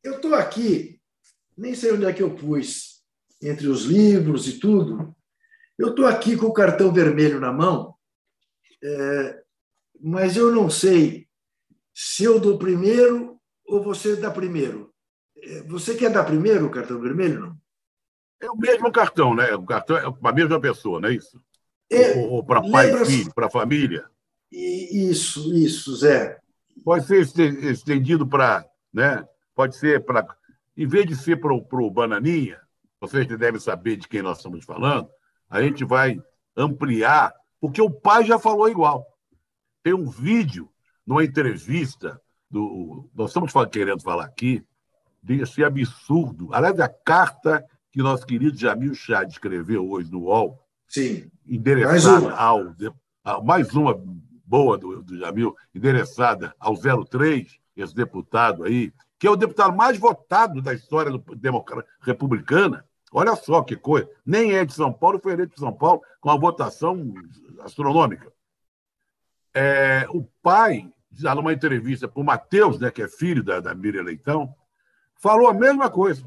Speaker 1: eu estou aqui, nem sei onde é que eu pus, entre os livros e tudo. Eu estou aqui com o cartão vermelho na mão, é, mas eu não sei se eu dou primeiro ou você dá primeiro. É, Você quer dar primeiro o cartão vermelho? Não?
Speaker 2: É o mesmo cartão, né? O cartão é para a mesma pessoa, não é isso?
Speaker 1: É,
Speaker 2: Ou, para pai e filho, para família.
Speaker 1: E- Isso, isso, Zé.
Speaker 2: Pode ser este- estendido para. Né? Pode ser para. Em vez de ser para o Bananinha, vocês devem saber de quem nós estamos falando, a gente vai ampliar, porque o pai já falou igual. Tem um vídeo numa entrevista do. Nós estamos querendo falar aqui desse absurdo. Aliás, a carta que nosso querido Jamil Chad escreveu hoje no UOL,
Speaker 1: Sim.
Speaker 2: endereçada
Speaker 1: Mais uma.
Speaker 2: ao. a- mais uma boa do, do Jamil, endereçada ao 03, esse deputado aí, que é o deputado mais votado da história do republicana. Olha só que coisa. Nem é de São Paulo, foi eleito de São Paulo com uma votação astronômica. É, o pai, numa entrevista para o Matheus, né, que é filho da, da Miriam Leitão, falou a mesma coisa.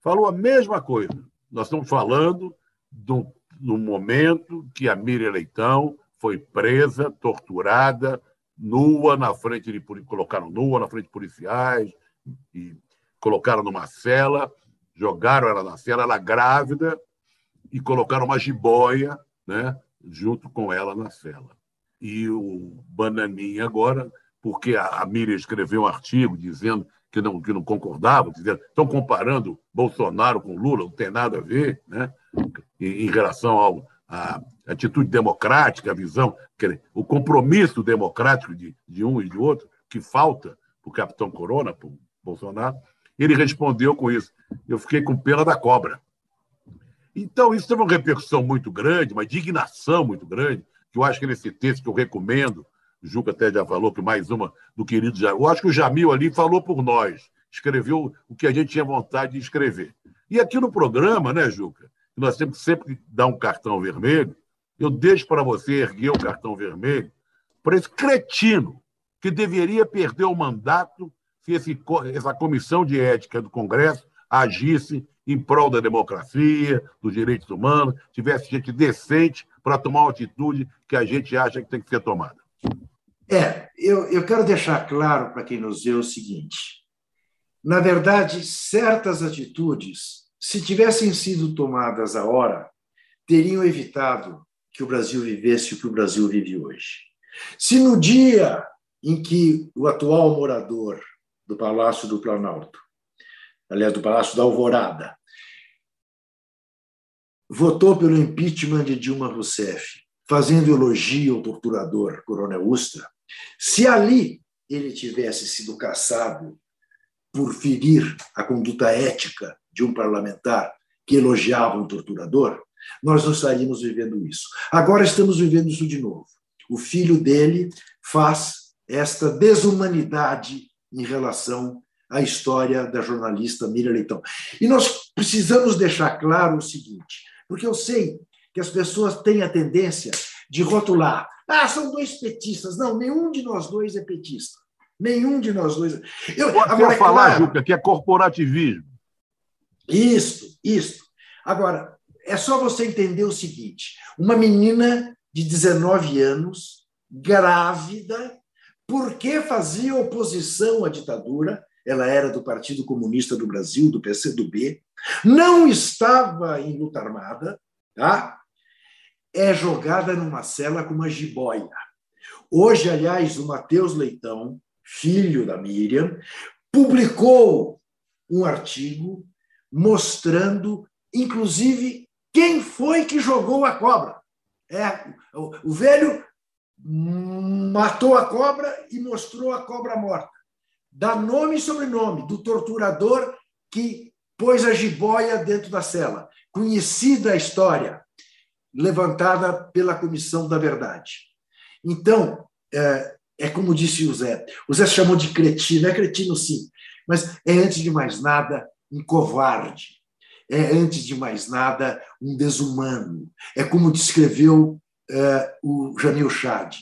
Speaker 2: falou a mesma coisa. Nós estamos falando do, do momento que a Miriam Leitão foi presa, torturada, nua na frente de colocaram nua na frente de policiais e colocaram numa cela, jogaram ela na cela, ela grávida e colocaram uma jiboia, né, junto com ela na cela. E o Bananinha agora, porque a, Miriam escreveu um artigo dizendo que não, que não concordava, dizendo, estão comparando Bolsonaro com Lula, não tem nada a ver, né? em, relação à atitude democrática, a visão, o compromisso democrático de, de um e de outro, que falta para o capitão Corona, para o Bolsonaro, ele respondeu com isso. Eu fiquei com pena da cobra. Então, isso teve uma repercussão muito grande, uma indignação muito grande, que eu acho que nesse texto que eu recomendo, o Juca até já falou que mais uma do querido Jamil. Eu acho que o Jamil ali falou por nós, escreveu o que a gente tinha vontade de escrever. E aqui no programa, né, Juca, nós temos que sempre dar um cartão vermelho, eu deixo para você erguer o cartão vermelho para esse cretino que deveria perder o mandato se esse, essa comissão de ética do Congresso agisse em prol da democracia, dos direitos humanos, tivesse gente decente para tomar uma atitude que a gente acha que tem que ser tomada.
Speaker 1: É, eu, eu quero deixar claro para quem nos vê o seguinte: na verdade, certas atitudes, se tivessem sido tomadas à hora, teriam evitado que o Brasil vivesse o que o Brasil vive hoje. Se no dia em que o atual morador do Palácio do Planalto, aliás, do Palácio da Alvorada, votou pelo impeachment de Dilma Rousseff, fazendo elogio ao torturador Coronel Ustra, se ali ele tivesse sido caçado por ferir a conduta ética de um parlamentar que elogiava um torturador, nós não estaríamos vivendo isso. Agora estamos vivendo isso de novo. O filho dele faz esta desumanidade em relação à história da jornalista Miriam Leitão. E nós precisamos deixar claro o seguinte, porque eu sei que as pessoas têm a tendência de rotular. Ah, são dois petistas. Não, nenhum de nós dois é petista. Nenhum de nós dois.
Speaker 2: Eu, Pode agora, é falar, claro, Juca, que é corporativismo.
Speaker 1: Isso, isso. Agora, é só você entender o seguinte: uma menina de 19 anos, grávida, porque fazia oposição à ditadura, ela era do Partido Comunista do Brasil, do PCdoB, não estava em luta armada, tá? é jogada numa cela com uma jiboia. Hoje, aliás, o Matheus Leitão, filho da Miriam, publicou um artigo mostrando, inclusive, quem foi que jogou a cobra. É, o velho matou a cobra e mostrou a cobra morta. Dá nome e sobrenome do torturador que pôs a jiboia dentro da cela. Conhecida a história levantada pela Comissão da Verdade. Então, é, é como disse o Zé. O Zé chamou de cretino, é cretino sim, mas é, antes de mais nada, um covarde. É, antes de mais nada, um desumano. É como descreveu é, o Jamil Chad.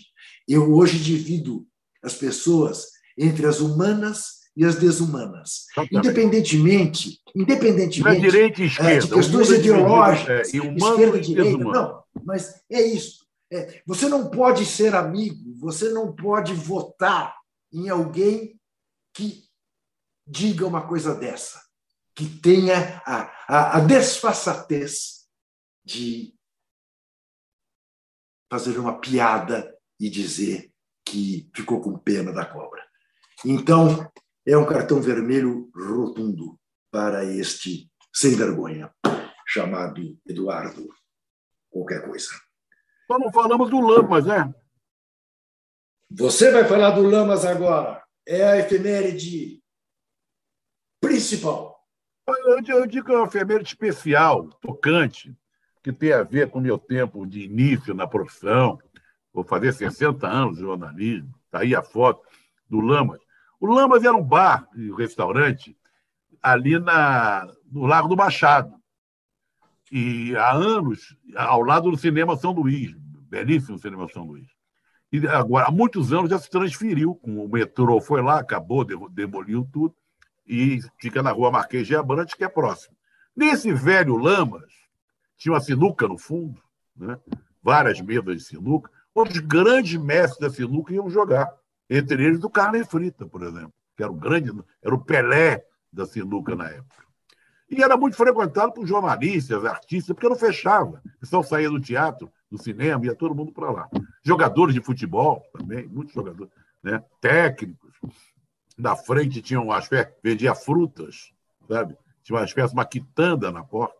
Speaker 1: Eu hoje divido as pessoas entre as humanas e as desumanas. Independentemente, independentemente
Speaker 2: é direita e esquerda,
Speaker 1: é, de questões ideológicas, é, esquerda e direita, não, mas é isso. É, você não pode ser amigo, você não pode votar em alguém que diga uma coisa dessa, que tenha a, a, a desfaçatez de fazer uma piada e dizer que ficou com pena da cobra. Então, é um cartão vermelho rotundo para este sem vergonha, chamado Eduardo qualquer coisa.
Speaker 2: Só não falamos do Lamas, né?
Speaker 1: Você vai falar do Lamas agora. É a efeméride principal.
Speaker 2: Eu digo que é uma efeméride especial, tocante, que tem a ver com o meu tempo de início na profissão. Vou fazer 60 anos de jornalismo. Está aí a foto do Lamas. O Lamas era um bar e um restaurante ali na, no Lago do Machado. E há anos, ao lado do Cinema São Luís, belíssimo Cinema São Luís. E agora, há muitos anos já se transferiu, com o metrô foi lá, acabou, demoliu tudo, e fica na rua Marquês de Abrantes, que é próximo. Nesse velho Lamas, tinha uma sinuca no fundo, né? várias mesas de sinuca, onde os grandes mestres da sinuca iam jogar. Entre eles o Carne Frita, por exemplo, que era o grande, era o Pelé da sinuca na época. E era muito frequentado por jornalistas, artistas, porque não fechava. O pessoal saía do teatro, do cinema, ia todo mundo para lá. Jogadores de futebol também, muitos jogadores, né? técnicos. Na frente tinha uma espécie, vendia frutas, sabe? Tinha uma espécie, uma quitanda na porta.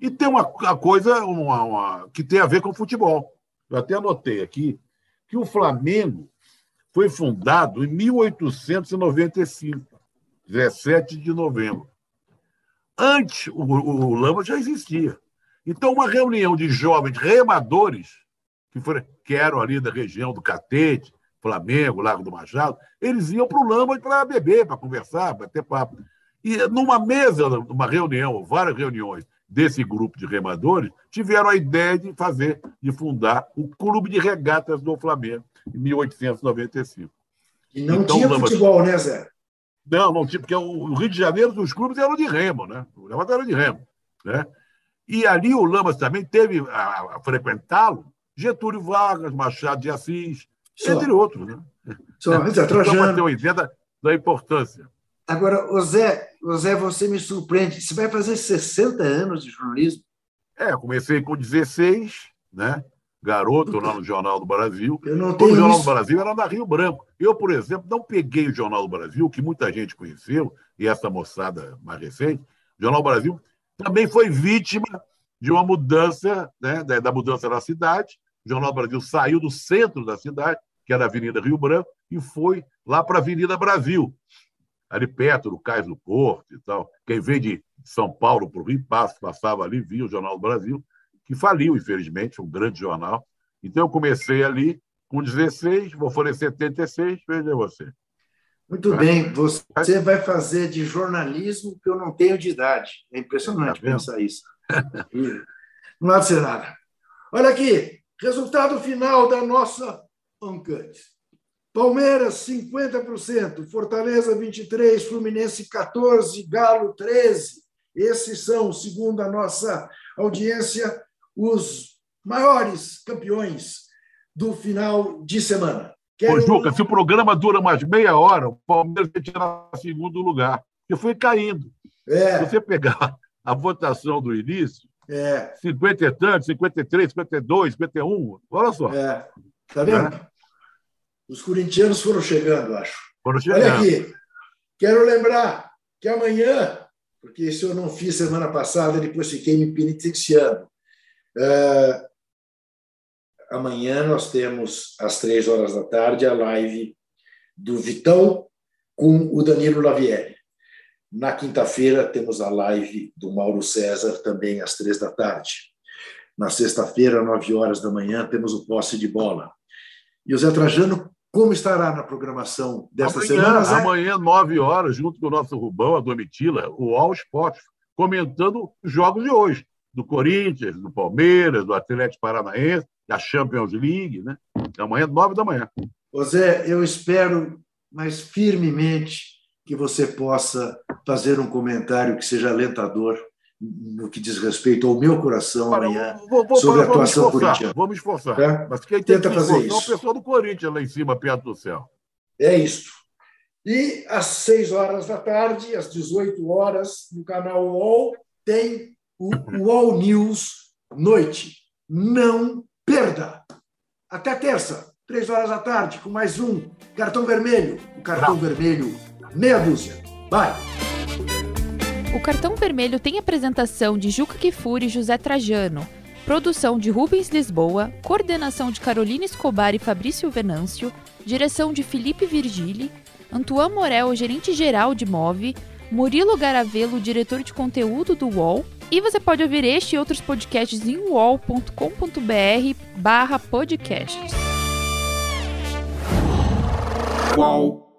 Speaker 2: E tem uma, uma coisa uma, uma, que tem a ver com futebol. Eu até anotei aqui que o Flamengo foi fundado em 1895, 17 de novembro. Antes, o, o Lama já existia. Então, uma reunião de jovens remadores, que, foram, que eram ali da região do Catete, Flamengo, Lago do Machado, eles iam para o Lama para beber, para conversar, bater papo. E numa mesa, numa reunião, várias reuniões desse grupo de remadores, tiveram a ideia de fazer, de fundar o Clube de Regatas do Flamengo, em 1895.
Speaker 1: E não então, tinha Lama... futebol, né, Zé?
Speaker 2: Não, não tinha, porque o Rio de Janeiro, os clubes eram de remo, né? O Lamas era de remo. Né? E ali o Lamas também teve a, a frequentá-lo Getúlio Vargas, Machado de Assis, Só. entre outros. Né?
Speaker 1: Só, é, Zé, Trajano.
Speaker 2: Só para ter uma ideia da, da importância.
Speaker 1: Agora, o Zé, o Zé, você me surpreende. Você vai fazer 60 anos de jornalismo?
Speaker 2: É, comecei com 16, né? garoto lá no Jornal do Brasil.
Speaker 1: Eu não tenho
Speaker 2: o Jornal
Speaker 1: isso.
Speaker 2: do Brasil era da Rio Branco. Eu, por exemplo, não peguei o Jornal do Brasil, que muita gente conheceu, e essa moçada mais recente. O Jornal do Brasil também foi vítima de uma mudança, né, da mudança da cidade. O Jornal Brasil saiu do centro da cidade, que era a Avenida Rio Branco, e foi lá para a Avenida Brasil, ali perto do Cais do Porto e tal. Quem veio de São Paulo para o Rio passava ali, via o Jornal do Brasil que faliu, infelizmente, um grande jornal. Então, eu comecei ali com 16, vou fazer 76, veja você.
Speaker 1: Muito bem, você vai fazer de jornalismo que eu não tenho de idade. É impressionante tá pensar isso. não há de ser nada. Olha aqui, resultado final da nossa enquete. Palmeiras, 50%, Fortaleza, 23%, Fluminense, 14%, Galo, 13%. Esses são, segundo a nossa audiência, os maiores campeões do final de semana.
Speaker 2: Quero... Ô, Juca, se o programa dura mais meia hora, o Palmeiras vai tirar segundo lugar, porque foi caindo.
Speaker 1: É.
Speaker 2: Se você pegar a votação do início,
Speaker 1: é.
Speaker 2: 50 e tantos, 53, 52, 51, olha só.
Speaker 1: É. Tá vendo? É. Os corintianos foram chegando, acho.
Speaker 2: Foram chegando.
Speaker 1: Olha aqui, quero lembrar que amanhã, porque isso eu não fiz semana passada, depois fiquei me penitenciando. Uh, amanhã nós temos, às três horas da tarde, a live do Vitão com o Danilo Lavieri. Na quinta-feira, temos a live do Mauro César, também às três da tarde. Na sexta-feira, nove horas da manhã, temos o posse de bola. E o Zé Trajano, como estará na programação desta
Speaker 2: amanhã,
Speaker 1: semana, Zé?
Speaker 2: Amanhã, nove horas, junto com o nosso Rubão, a Domitila, o All Sport, comentando os jogos de hoje do Corinthians, do Palmeiras, do Atlético Paranaense, da Champions League, né? Amanhã, nove da manhã.
Speaker 1: Zé, eu espero mais firmemente que você possa fazer um comentário que seja alentador no que diz respeito ao meu coração Para, amanhã vou, vou, sobre a atuação corintiana.
Speaker 2: Vamos esforçar. É? Mas quem Tenta que fazer isso. é o pessoal do Corinthians lá em cima, perto do céu.
Speaker 1: É isso. E às 6 horas da tarde, às 18 horas, no canal UOL, tem o All News Noite. Não perda! Até terça, três horas da tarde, com mais um Cartão Vermelho. O Cartão Vermelho, meia dúzia. Bye!
Speaker 5: O Cartão Vermelho tem apresentação de Juca Kifuri e José Trajano, produção de Rubens Lisboa, coordenação de Carolina Escobar e Fabrício Venâncio, direção de Felipe Virgili, Antoine Morel, gerente-geral de Move, Murilo Garavelo, diretor de conteúdo do UOL, e você pode ouvir este e outros podcasts em uol.com.br barra podcasts.
Speaker 14: Uau.